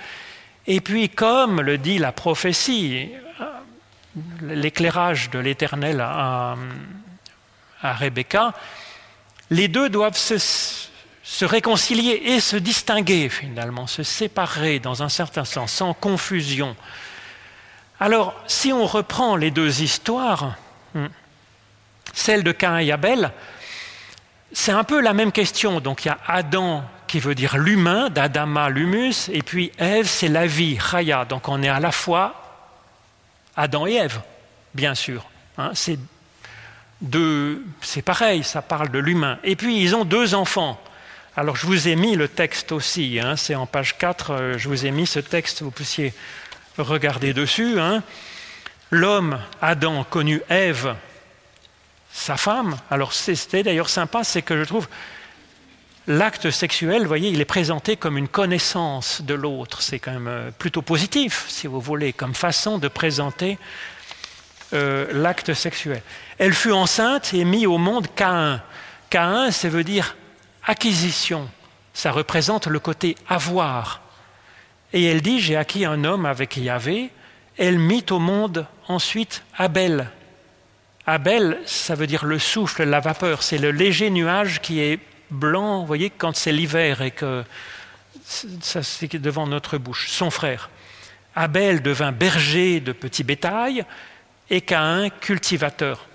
A: Et puis, comme le dit la prophétie, l'éclairage de l'Éternel à Rebecca, les deux doivent se, se, réconcilier et se distinguer finalement, se séparer dans un certain sens, sans confusion. Alors, si on reprend les deux histoires, hmm, celle de Cain et Abel, c'est un peu la même question. Donc il y a Adam qui veut dire l'humain, d'Adama l'humus, et puis Ève, c'est la vie, Chaya. Donc on est à la fois Adam et Ève, bien sûr. Hein. c'est pareil, ça parle de l'humain. Et puis ils ont deux enfants. Alors je vous ai mis le texte aussi, hein. c'est en page 4, euh, je vous ai mis ce texte, vous puissiez Regardez dessus. Hein. L'homme, Adam, connu Ève, sa femme. Alors c'était d'ailleurs sympa, c'est que je trouve l'acte sexuel, vous voyez, il est présenté comme une connaissance de l'autre. C'est quand même euh, plutôt positif, si vous voulez, comme façon de présenter euh, l'acte sexuel. Elle fut enceinte et mit au monde Caïn. Caïn, ça veut dire acquisition. Ça représente le côté avoir. Et elle dit, j'ai acquis un homme avec Yahvé. Elle mit au monde ensuite Abel. Abel, ça veut dire le souffle, la vapeur. C'est le léger nuage qui est blanc, vous voyez, quand c'est l'hiver et que ça c'est devant notre bouche. Son frère. Abel devint berger de petits bétail et Caïn cultivateur.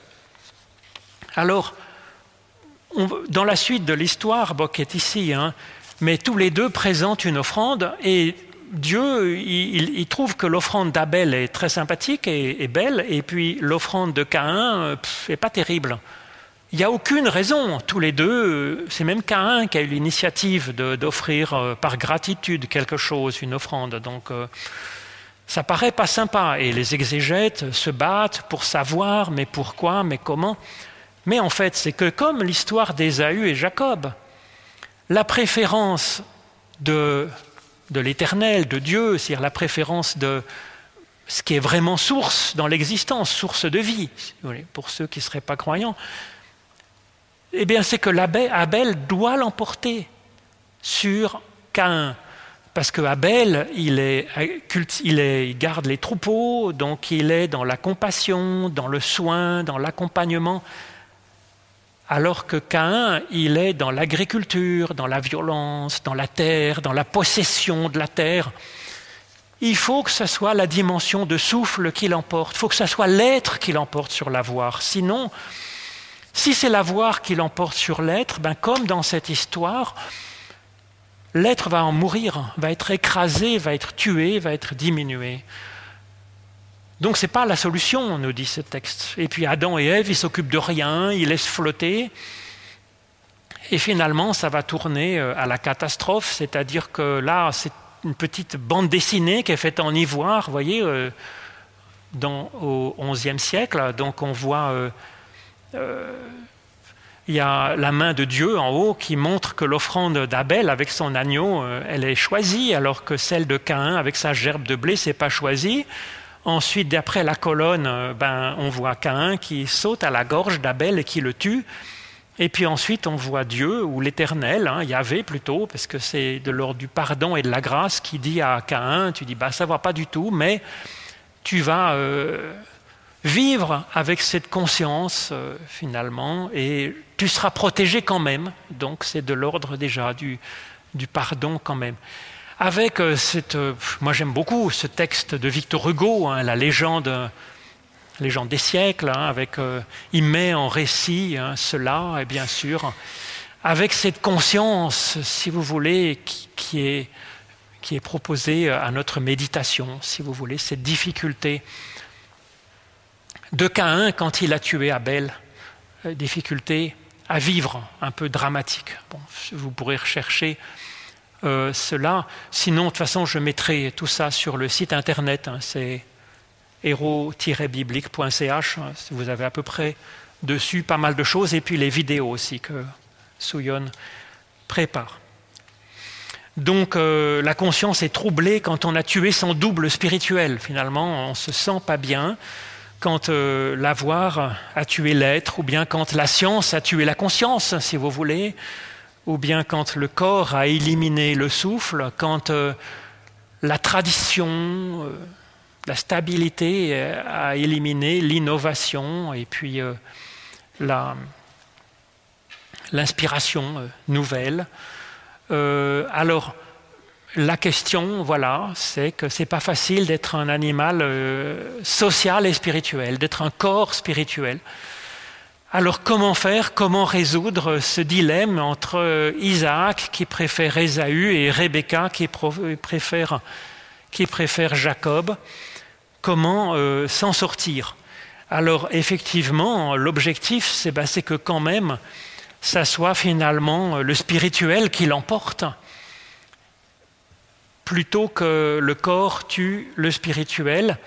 A: Alors, dans la suite de l'histoire, qui est ici, hein, mais tous les deux présentent une offrande et Dieu, il, trouve que l'offrande d'Abel est très sympathique et, belle, et puis l'offrande de Caïn n'est pas terrible. Il n'y a aucune raison, tous les deux, c'est même Caïn qui a eu l'initiative d'offrir euh, par gratitude quelque chose, une offrande. Donc euh, ça paraît pas sympa, et les exégètes se battent pour savoir, mais pourquoi, mais comment. Mais en fait, c'est que comme l'histoire d'Ésaü et Jacob, la préférence de de l'éternel, de Dieu, c'est-à-dire la préférence de ce qui est vraiment source dans l'existence, source de vie, pour ceux qui ne seraient pas croyants, eh bien c'est que Abel doit l'emporter sur Caïn. Parce que Abel, il, garde les troupeaux, donc il est dans la compassion, dans le soin, dans l'accompagnement alors que Caïn, il est dans l'agriculture, dans la violence, dans la terre, dans la possession de la terre. Il faut que ce soit la dimension de souffle qui l'emporte, il faut que ce soit l'être qui l'emporte sur l'avoir. Sinon, si c'est l'avoir qui l'emporte sur l'être, ben comme dans cette histoire, l'être va en mourir, va être écrasé, va être tué, va être diminué. Donc ce n'est pas la solution, nous dit ce texte. Et puis Adam et Ève, ils s'occupent de rien, ils laissent flotter. Et finalement, ça va tourner euh, à la catastrophe, c'est-à-dire que là, c'est une petite bande dessinée qui est faite en ivoire, vous voyez, euh, dans, au XIe siècle. Donc on voit euh, il y a la main de Dieu en haut qui montre que l'offrande d'Abel avec son agneau, euh, elle est choisie, alors que celle de Caïn avec sa gerbe de blé, c'est pas choisi. Ensuite, d'après la colonne, euh, ben, on voit Caïn qui saute à la gorge d'Abel et qui le tue. Et puis ensuite, on voit Dieu, ou l'Éternel, hein, Yahvé plutôt, parce que c'est de l'ordre du pardon et de la grâce, qui dit à Caïn, tu dis, bah, ça va pas du tout, mais tu vas euh, vivre avec cette conscience, finalement, et tu seras protégé quand même. Donc c'est de l'ordre déjà du, pardon quand même. Avec euh, cette... Euh, moi j'aime beaucoup ce texte de Victor Hugo, hein, la légende, légende des siècles, hein, avec, euh, il met en récit hein, cela, et bien sûr, avec cette conscience, si vous voulez, qui, qui, est, qui est proposée à notre méditation, si vous voulez, cette difficulté de Caïn quand il a tué Abel, difficulté à vivre, un peu dramatique. Bon, vous pourrez rechercher euh, cela. Sinon, de toute façon, je mettrai tout ça sur le site internet. Hein, c'est héros-biblique.ch. Hein, vous avez à peu près dessus pas mal de choses. Et puis les vidéos aussi que Souyon prépare. Donc euh, la conscience est troublée quand on a tué son double spirituel. Finalement, on ne se sent pas bien quand euh, l'avoir a tué l'être, ou bien quand la science a tué la conscience, si vous voulez, ou bien quand le corps a éliminé le souffle, quand euh, la tradition, euh, la stabilité a éliminé l'innovation et puis l'inspiration nouvelle. alors, la question, voilà, c'est que c'est pas facile d'être un animal euh, social et spirituel, d'être un corps spirituel. Alors comment faire, comment résoudre ce dilemme entre euh, Isaac qui préfère Ésaü et Rebecca qui préfère, Jacob? Comment euh, s'en sortir? Alors effectivement, l'objectif, c'est ben, que quand même, ça soit finalement le spirituel qui l'emporte plutôt que le corps tue le spirituel.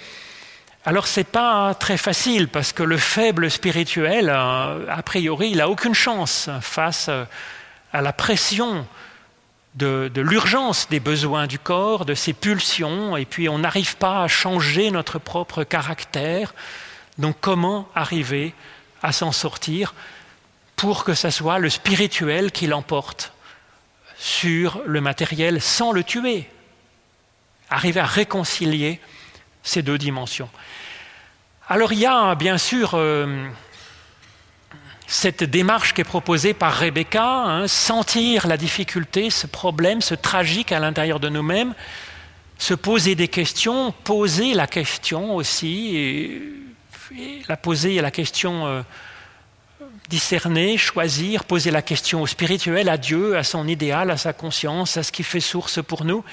A: Alors c'est pas très facile parce que le faible spirituel, euh, a priori, il n'a aucune chance face à la pression de l'urgence des besoins du corps, de ses pulsions, et puis on n'arrive pas à changer notre propre caractère. Donc comment arriver à s'en sortir pour que ce soit le spirituel qui l'emporte sur le matériel sans le tuer? Arriver à réconcilier ces deux dimensions. Alors il y a bien sûr euh, cette démarche qui est proposée par Rebecca, hein, sentir la difficulté, ce problème, ce tragique à l'intérieur de nous-mêmes, se poser des questions, poser la question aussi, la poser la question euh, discerner, choisir, poser la question au spirituel, à Dieu, à son idéal, à sa conscience, à ce qui fait source pour nous.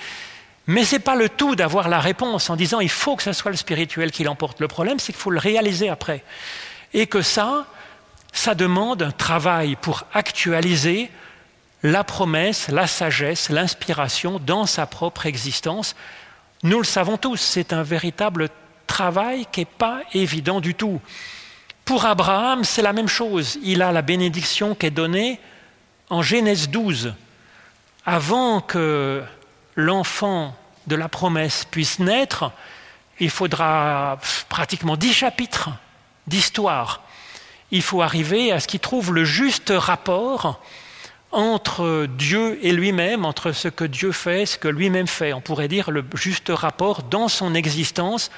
A: Mais ce n'est pas le tout d'avoir la réponse en disant il faut que ce soit le spirituel qui l'emporte. Le problème, c'est qu'il faut le réaliser après. Et que ça, ça demande un travail pour actualiser la promesse, la sagesse, l'inspiration dans sa propre existence. Nous le savons tous, c'est un véritable travail qui n'est pas évident du tout. Pour Abraham, c'est la même chose. Il a la bénédiction qui est donnée en Genèse 12. Avant que l'enfant de la promesse puisse naître, il faudra pratiquement dix chapitres d'histoire. Il faut arriver à ce qu'il trouve le juste rapport entre Dieu et lui-même, entre ce que Dieu fait, ce que lui-même fait. On pourrait dire le juste rapport dans son existence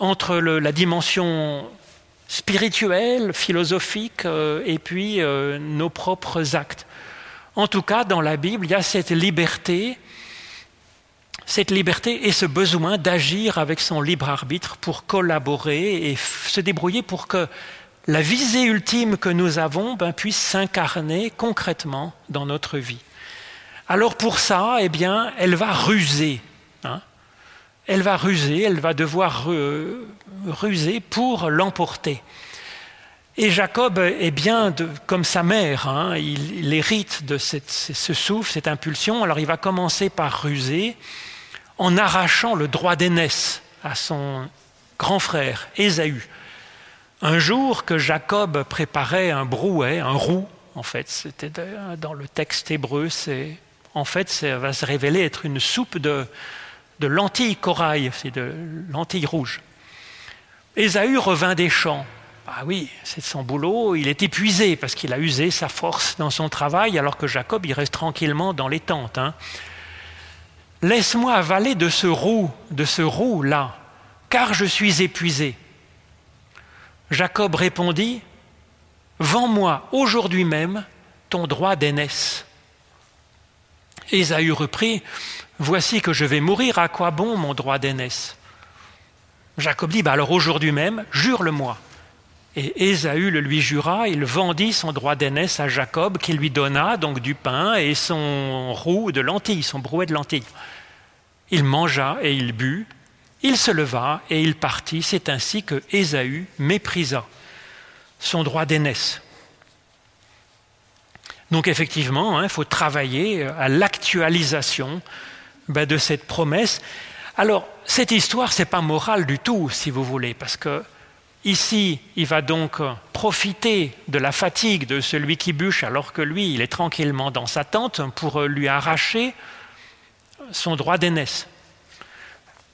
A: entre la dimension spirituelle, philosophique, euh, et puis euh, nos propres actes. En tout cas, dans la Bible, il y a cette liberté cette liberté et ce besoin d'agir avec son libre arbitre pour collaborer et se débrouiller pour que la visée ultime que nous avons ben, puisse s'incarner concrètement dans notre vie. Alors pour ça, eh bien, elle va ruser. Hein. elle va ruser, elle va devoir ruser pour l'emporter. Et Jacob est bien comme sa mère, hein. il, hérite de ce souffle, cette impulsion, alors il va commencer par ruser, en arrachant le droit d'aînesse à son grand frère Ésaü. Un jour que Jacob préparait un brouet, un roux En fait, c'était dans le texte hébreu, c'est en fait, ça va se révéler être une soupe de, lentilles corail, c'est de lentilles rouges. Ésaü revint des champs. Ah oui, c'est son boulot, il est épuisé parce qu'il a usé sa force dans son travail, alors que Jacob, il reste tranquillement dans les tentes. Hein. Laisse-moi avaler de ce roux, de ce roux-là, car je suis épuisé. Jacob répondit, Vends-moi aujourd'hui même ton droit d'aînesse. Ésaü reprit, Voici que je vais mourir, à quoi bon mon droit d'aînesse? Jacob dit, bah alors aujourd'hui même, jure-le-moi. Et Ésaü le lui jura, il vendit son droit d'aînesse à Jacob, qui lui donna donc du pain et son roux de lentilles, son brouet de lentilles. Il mangea et il but, il se leva et il partit. C'est ainsi que Ésaü méprisa son droit d'aînesse. Donc effectivement, hein, il faut travailler à l'actualisation ben, de cette promesse. Alors, cette histoire, ce n'est pas moral du tout, si vous voulez, parce que ici, il va donc profiter de la fatigue de celui qui bûche, alors que lui, il est tranquillement dans sa tente, pour lui arracher son droit d'aînesse.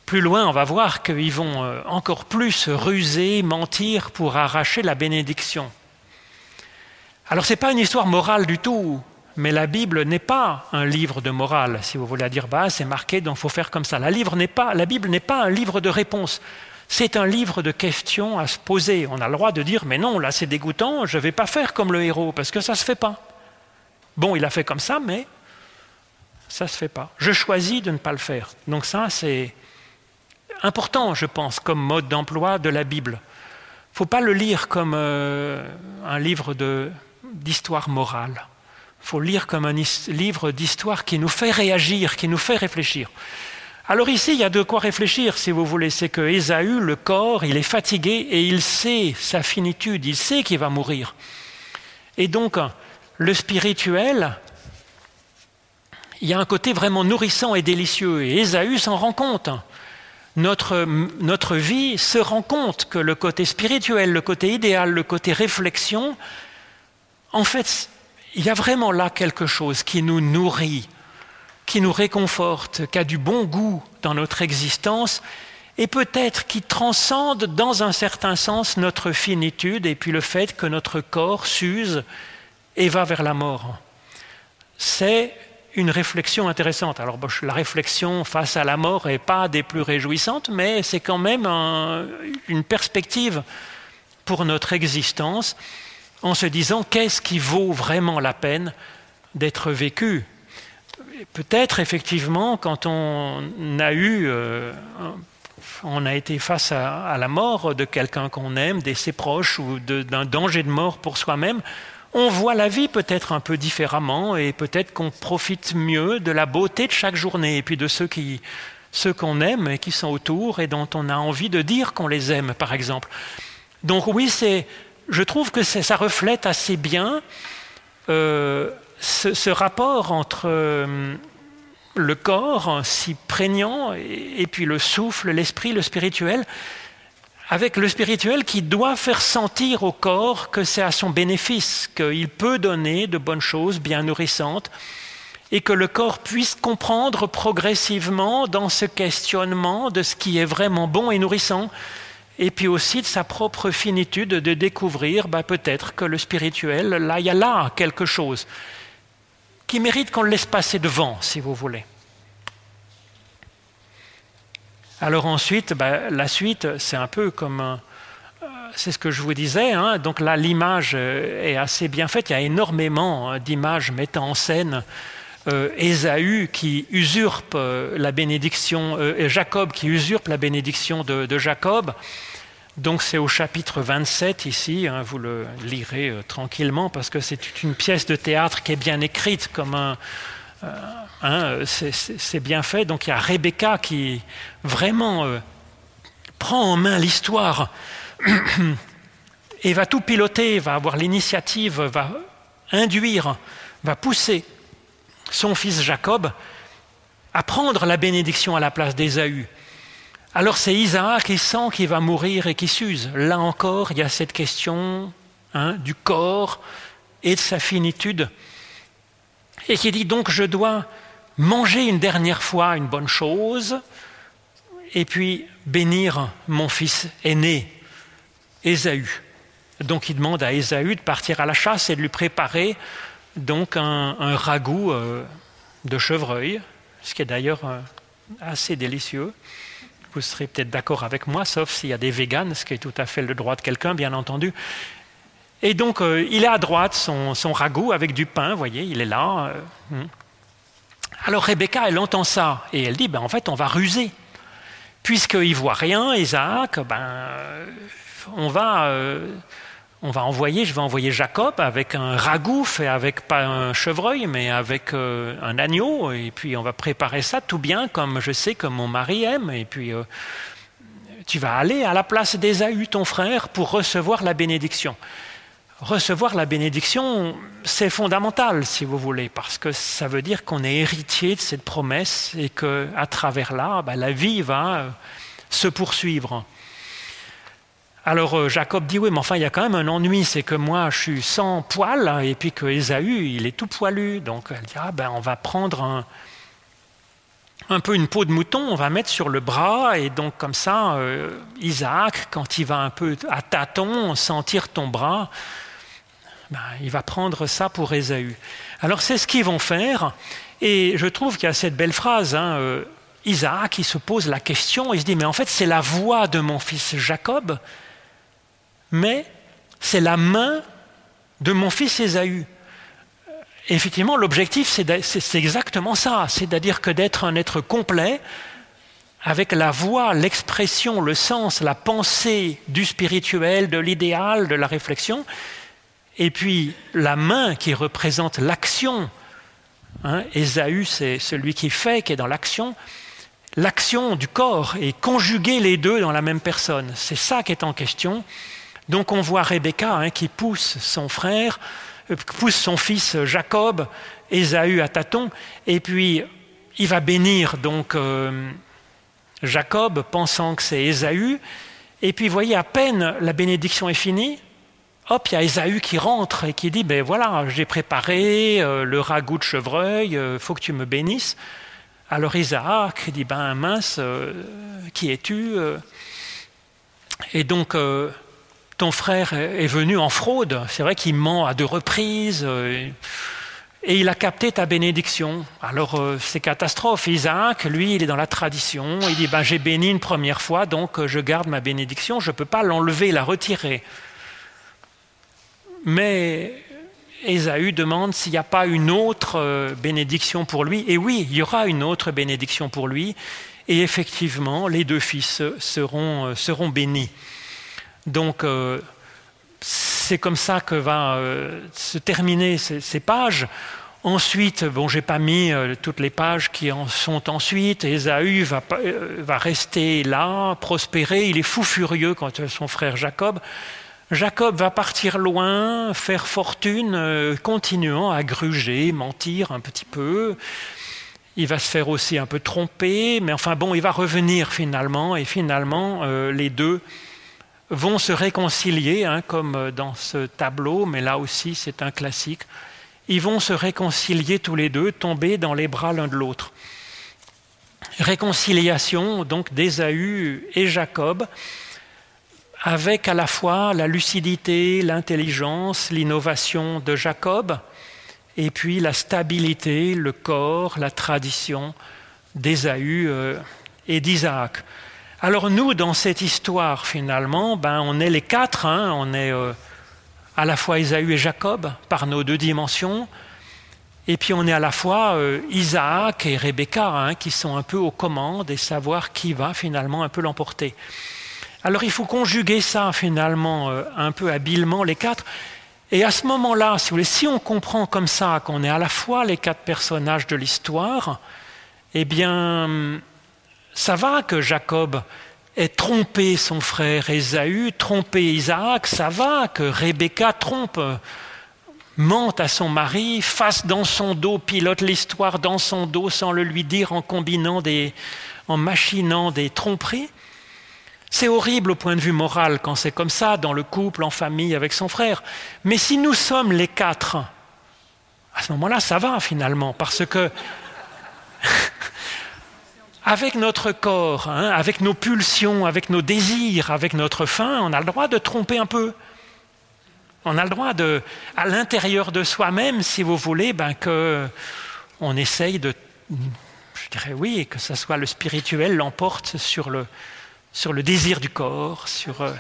A: Plus loin, on va voir qu'ils vont euh, encore plus ruser, mentir pour arracher la bénédiction. Alors ce n'est pas une histoire morale du tout, mais la Bible n'est pas un livre de morale. Si vous voulez dire, bah, c'est marqué, donc il faut faire comme ça. La, la Bible n'est pas un livre de réponses. C'est un livre de questions à se poser. On a le droit de dire, mais non, là c'est dégoûtant, je ne vais pas faire comme le héros, parce que ça ne se fait pas. Bon, il a fait comme ça, mais ça ne se fait pas. Je choisis de ne pas le faire. Donc ça, c'est important, je pense, comme mode d'emploi de la Bible. Il ne faut pas le lire comme euh, un livre d'histoire morale. Il faut le lire comme un livre d'histoire qui nous fait réagir, qui nous fait réfléchir. Alors ici, il y a de quoi réfléchir, si vous voulez. C'est que Ésaü, le corps, il est fatigué et il sait sa finitude, il sait qu'il va mourir. Et donc, le spirituel, il y a un côté vraiment nourrissant et délicieux. Et Ésaü s'en rend compte. Notre, notre vie se rend compte que le côté spirituel, le côté idéal, le côté réflexion, en fait, il y a vraiment là quelque chose qui nous nourrit, qui nous réconforte, qui a du bon goût dans notre existence et peut-être qui transcende dans un certain sens notre finitude et puis le fait que notre corps s'use et va vers la mort. C'est une réflexion intéressante. Alors la réflexion face à la mort n'est pas des plus réjouissantes, mais c'est quand même une perspective pour notre existence en se disant qu'est-ce qui vaut vraiment la peine d'être vécu. Peut-être effectivement quand on a eu, euh, on a été face à, la mort de quelqu'un qu'on aime, de ses proches ou d'un danger de mort pour soi-même, on voit la vie peut-être un peu différemment et peut-être qu'on profite mieux de la beauté de chaque journée et puis de ceux qui ceux qu'on aime et qui sont autour et dont on a envie de dire qu'on les aime, par exemple. Donc oui, c'est je trouve que ça reflète assez bien euh, ce, rapport entre euh, le corps si prégnant et, puis le souffle, l'esprit, le spirituel, avec le spirituel qui doit faire sentir au corps que c'est à son bénéfice, qu'il peut donner de bonnes choses bien nourrissantes, et que le corps puisse comprendre progressivement dans ce questionnement de ce qui est vraiment bon et nourrissant, et puis aussi de sa propre finitude de découvrir bah, peut-être que le spirituel, là, il y a là quelque chose qui mérite qu'on le laisse passer devant, si vous voulez. Alors ensuite, bah, la suite, c'est un peu comme... Euh, c'est ce que je vous disais, hein. donc là l'image euh, est assez bien faite, il y a énormément hein, d'images mettant en scène euh, Ésaü qui usurpe euh, la bénédiction, euh, Jacob qui usurpe la bénédiction de, Jacob. Donc c'est au chapitre 27 ici, hein, vous le lirez tranquillement parce que c'est une pièce de théâtre qui est bien écrite comme un... Hein, c'est bien fait. Donc il y a Rebecca qui vraiment prend en main l'histoire et va tout piloter, va avoir l'initiative, va induire, va pousser son fils Jacob à prendre la bénédiction à la place d'Ésaü. Alors c'est Isaac qui sent qu'il va mourir et qui s'use. Là encore, il y a cette question hein, du corps et de sa finitude, et qui dit donc je dois manger une dernière fois une bonne chose, et puis bénir mon fils aîné, Ésaü. Donc il demande à Ésaü de partir à la chasse et de lui préparer donc un, ragoût euh, de chevreuil, ce qui est d'ailleurs euh, assez délicieux. Vous serez peut-être d'accord avec moi, sauf s'il y a des véganes, ce qui est tout à fait le droit de quelqu'un, bien entendu. Et donc, euh, il est à droite, son, ragoût avec du pain, vous voyez, il est là. Hmm. Alors Rebecca, elle entend ça, et elle dit, ben, en fait, on va ruser. Puisqu'il ne voit rien, Isaac, ben, on va on va envoyer, je vais envoyer Jacob avec un ragoût fait avec pas un chevreuil, mais avec euh, un agneau, et puis on va préparer ça tout bien comme je sais que mon mari aime, et puis euh, tu vas aller à la place d'Ésaü, ton frère, pour recevoir la bénédiction. Recevoir la bénédiction, c'est fondamental, si vous voulez, parce que ça veut dire qu'on est héritier de cette promesse et que à travers là, bah, la vie va euh, se poursuivre. Alors euh, Jacob dit oui, mais enfin il y a quand même un ennui, c'est que moi je suis sans poil et puis que Ésaü il est tout poilu. Donc elle dit ah ben on va prendre un, peu une peau de mouton, on va mettre sur le bras et donc comme ça euh, Isaac quand il va un peu à tâtons sentir ton bras, ben, il va prendre ça pour Ésaü. Alors c'est ce qu'ils vont faire et je trouve qu'il y a cette belle phrase. Hein, euh, Isaac, il se pose la question, il se dit, mais en fait, c'est la voix de mon fils Jacob mais c'est la main de mon fils Ésaü. Effectivement, l'objectif, c'est exactement ça, c'est-à-dire que d'être un être complet, avec la voix, l'expression, le sens, la pensée du spirituel, de l'idéal, de la réflexion, et puis la main qui représente l'action. Hein, Ésaü, c'est celui qui fait, qui est dans l'action. L'action du corps et conjuguer les deux dans la même personne. C'est ça qui est en question. Donc on voit Rebecca hein, qui pousse son frère, euh, pousse son fils Jacob, Ésaü à tâtons, et puis il va bénir donc euh, Jacob pensant que c'est Ésaü, et puis voyez à peine la bénédiction est finie, hop, il y a Ésaü qui rentre et qui dit, ben voilà, j'ai préparé euh, le ragoût de chevreuil, il faut que tu me bénisses. Alors Isaac dit, ben mince, qui es-tu Et donc ton frère est venu en fraude, c'est vrai qu'il ment à deux reprises, euh, et il a capté ta bénédiction. Alors euh, c'est catastrophe. Isaac, lui, il est dans la tradition, il dit, ben, j'ai béni une première fois, donc euh, je garde ma bénédiction, je ne peux pas l'enlever, la retirer. Mais Ésaü demande s'il n'y a pas une autre bénédiction pour lui, et oui, il y aura une autre bénédiction pour lui, et effectivement, les deux fils seront, seront bénis. Donc, euh, c'est comme ça que va euh, se terminer ces, pages. Ensuite, bon, j'ai pas mis euh, toutes les pages qui en sont ensuite. Ésaü va, va rester là, prospérer. Il est fou furieux quand son frère Jacob. Jacob va partir loin, faire fortune, continuant à gruger, mentir un petit peu. Il va se faire aussi un peu tromper, mais enfin bon, il va revenir finalement, et finalement, les deux vont se réconcilier, hein, comme dans ce tableau, mais là aussi c'est un classique. Ils vont se réconcilier tous les deux, tomber dans les bras l'un de l'autre. Réconciliation donc d'Ésaü et Jacob, avec à la fois la lucidité, l'intelligence, l'innovation de Jacob, et puis la stabilité, le corps, la tradition d'Ésaü euh, et d'Isaac. Alors nous, dans cette histoire, finalement, ben, on est les quatre, hein. on est euh, à la fois Isaü et Jacob par nos deux dimensions, et puis on est à la fois euh, Isaac et Rebecca, hein, qui sont un peu aux commandes et savoir qui va finalement un peu l'emporter. Alors il faut conjuguer ça finalement euh, un peu habilement, les quatre. Et à ce moment-là, si, si on comprend comme ça qu'on est à la fois les quatre personnages de l'histoire, eh bien ça va que Jacob ait trompé son frère Ésaü, trompé Isaac, ça va que Rebecca trompe, mente à son mari, fasse dans son dos, pilote l'histoire dans son dos sans le lui dire en combinant des, en machinant des tromperies. C'est horrible au point de vue moral quand c'est comme ça, dans le couple, en famille, avec son frère. Mais si nous sommes les quatre, à ce moment-là, ça va finalement, parce que avec notre corps, hein, avec nos pulsions, avec nos désirs, avec notre faim, on a le droit de tromper un peu. On a le droit de, à l'intérieur de soi-même, si vous voulez, ben que on essaye de, je dirais oui, que ce soit le spirituel l'emporte sur le, sur le désir du corps, sur. Euh,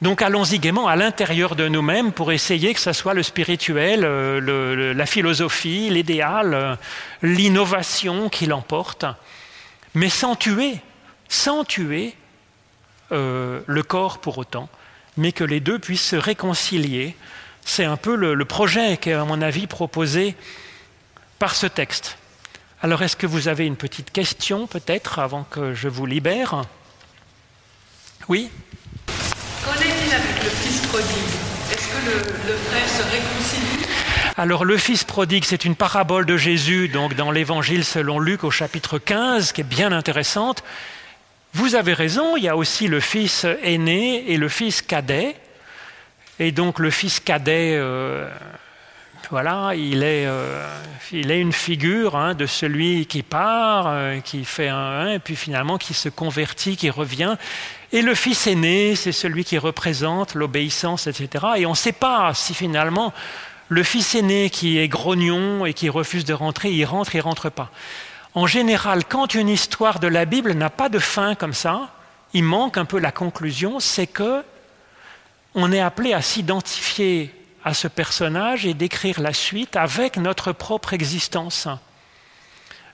A: donc allons-y gaiement à l'intérieur de nous-mêmes pour essayer que ce soit le spirituel, euh, la philosophie, l'idéal, euh, l'innovation qui l'emporte mais sans tuer, sans tuer euh, le corps pour autant, mais que les deux puissent se réconcilier. C'est un peu le, projet qui est, à mon avis, proposé par ce texte. Alors, est-ce que vous avez une petite question, peut-être, avant que je vous libère? Oui?
B: Qu'en est-il avec le fils prodigue? Est-ce que le, le frère se réconcilie
A: alors le fils prodigue, c'est une parabole de Jésus, donc dans l'évangile selon Luc au chapitre 15, qui est bien intéressante. Vous avez raison, il y a aussi le fils aîné et le fils cadet. Et donc le fils cadet, euh, voilà, il est, euh, il est une figure hein, de celui qui part, euh, qui fait un, et puis finalement qui se convertit, qui revient. Et le fils aîné, c'est celui qui représente l'obéissance, etc. Et on ne sait pas si finalement le fils aîné qui est grognon et qui refuse de rentrer, il rentre, il rentre pas. En général, quand une histoire de la Bible n'a pas de fin comme ça, il manque un peu la conclusion, c'est que on est appelé à s'identifier à ce personnage et d'écrire la suite avec notre propre existence.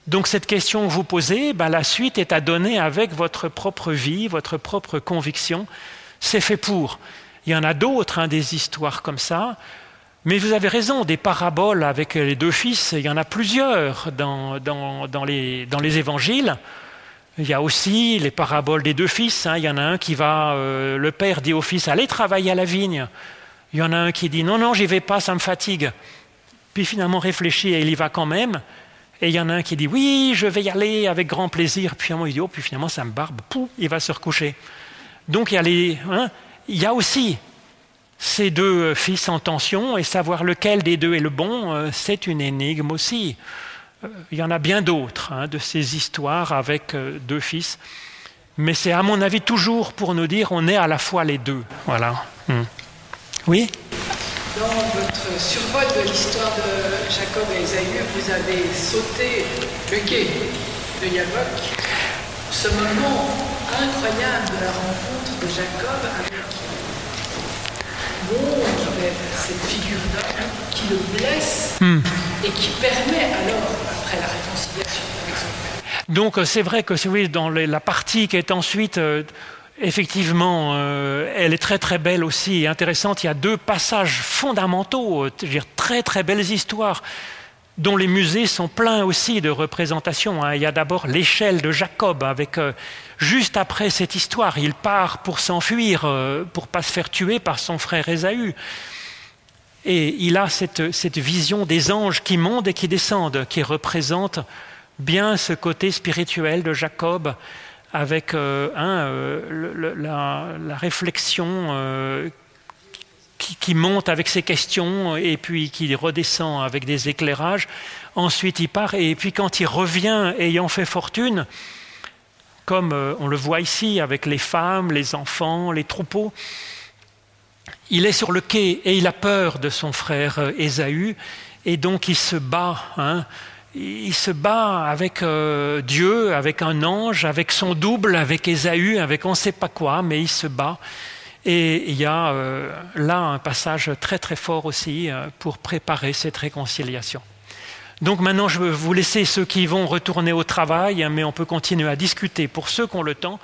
A: Donc cette question que vous posez, ben, la suite est à donner avec votre propre vie, votre propre conviction. C'est fait pour. Il y en a d'autres, hein, des histoires comme ça. Mais vous avez raison, des paraboles avec les deux fils, il y en a plusieurs dans, les, évangiles. Il y a aussi les paraboles des deux fils. Hein. Il y en a un qui va, euh, le père dit au fils, allez travailler à la vigne. Il y en a un qui dit, non, non, j'y vais pas, ça me fatigue. Puis finalement réfléchit et il y va quand même. Et il y en a un qui dit, oui, je vais y aller avec grand plaisir. Puis finalement, il dit, oh, puis finalement, ça me barbe, pouf, il va se recoucher. Donc il y a, les, hein, il y a aussi ces deux fils en tension et savoir lequel des deux est le bon, euh, c'est une énigme aussi. Euh, il y en a bien d'autres hein, de ces histoires avec euh, deux fils, mais c'est à mon avis toujours pour nous dire on est à la fois les deux. Voilà. Hmm. Oui?
B: Dans votre survol de l'histoire de Jacob et Esaü, vous avez sauté le quai de Yabok, ce moment incroyable de la rencontre de Jacob avec cette figure d'homme qui le blesse hmm. et qui permet alors, après la réconciliation avec son.
A: Donc euh, c'est vrai que oui, dans la partie qui est ensuite, euh, effectivement, euh, elle est très très belle aussi et intéressante. Il y a deux passages fondamentaux, dire, très très belles histoires dont les musées sont pleins aussi de représentations. Hein. Il y a d'abord l'échelle de Jacob, avec euh, juste après cette histoire, il part pour s'enfuir, euh, pour pas se faire tuer par son frère Ésaü. Et il a cette, vision des anges qui montent et qui descendent, qui représente bien ce côté spirituel de Jacob, avec euh, la, la, réflexion qui, monte avec ses questions et puis qui redescend avec des éclairages. Ensuite, il part et puis quand il revient ayant fait fortune, comme euh, on le voit ici avec les femmes, les enfants, les troupeaux, il est sur le quai et il a peur de son frère euh, Ésaü et donc il se bat. Hein. il se bat avec euh, Dieu, avec un ange, avec son double, avec Ésaü, avec on ne sait pas quoi, mais il se bat. Et il y a là un passage très très fort aussi pour préparer cette réconciliation. Donc maintenant, je vais vous laisser ceux qui vont retourner au travail, mais on peut continuer à discuter pour ceux qui ont le temps.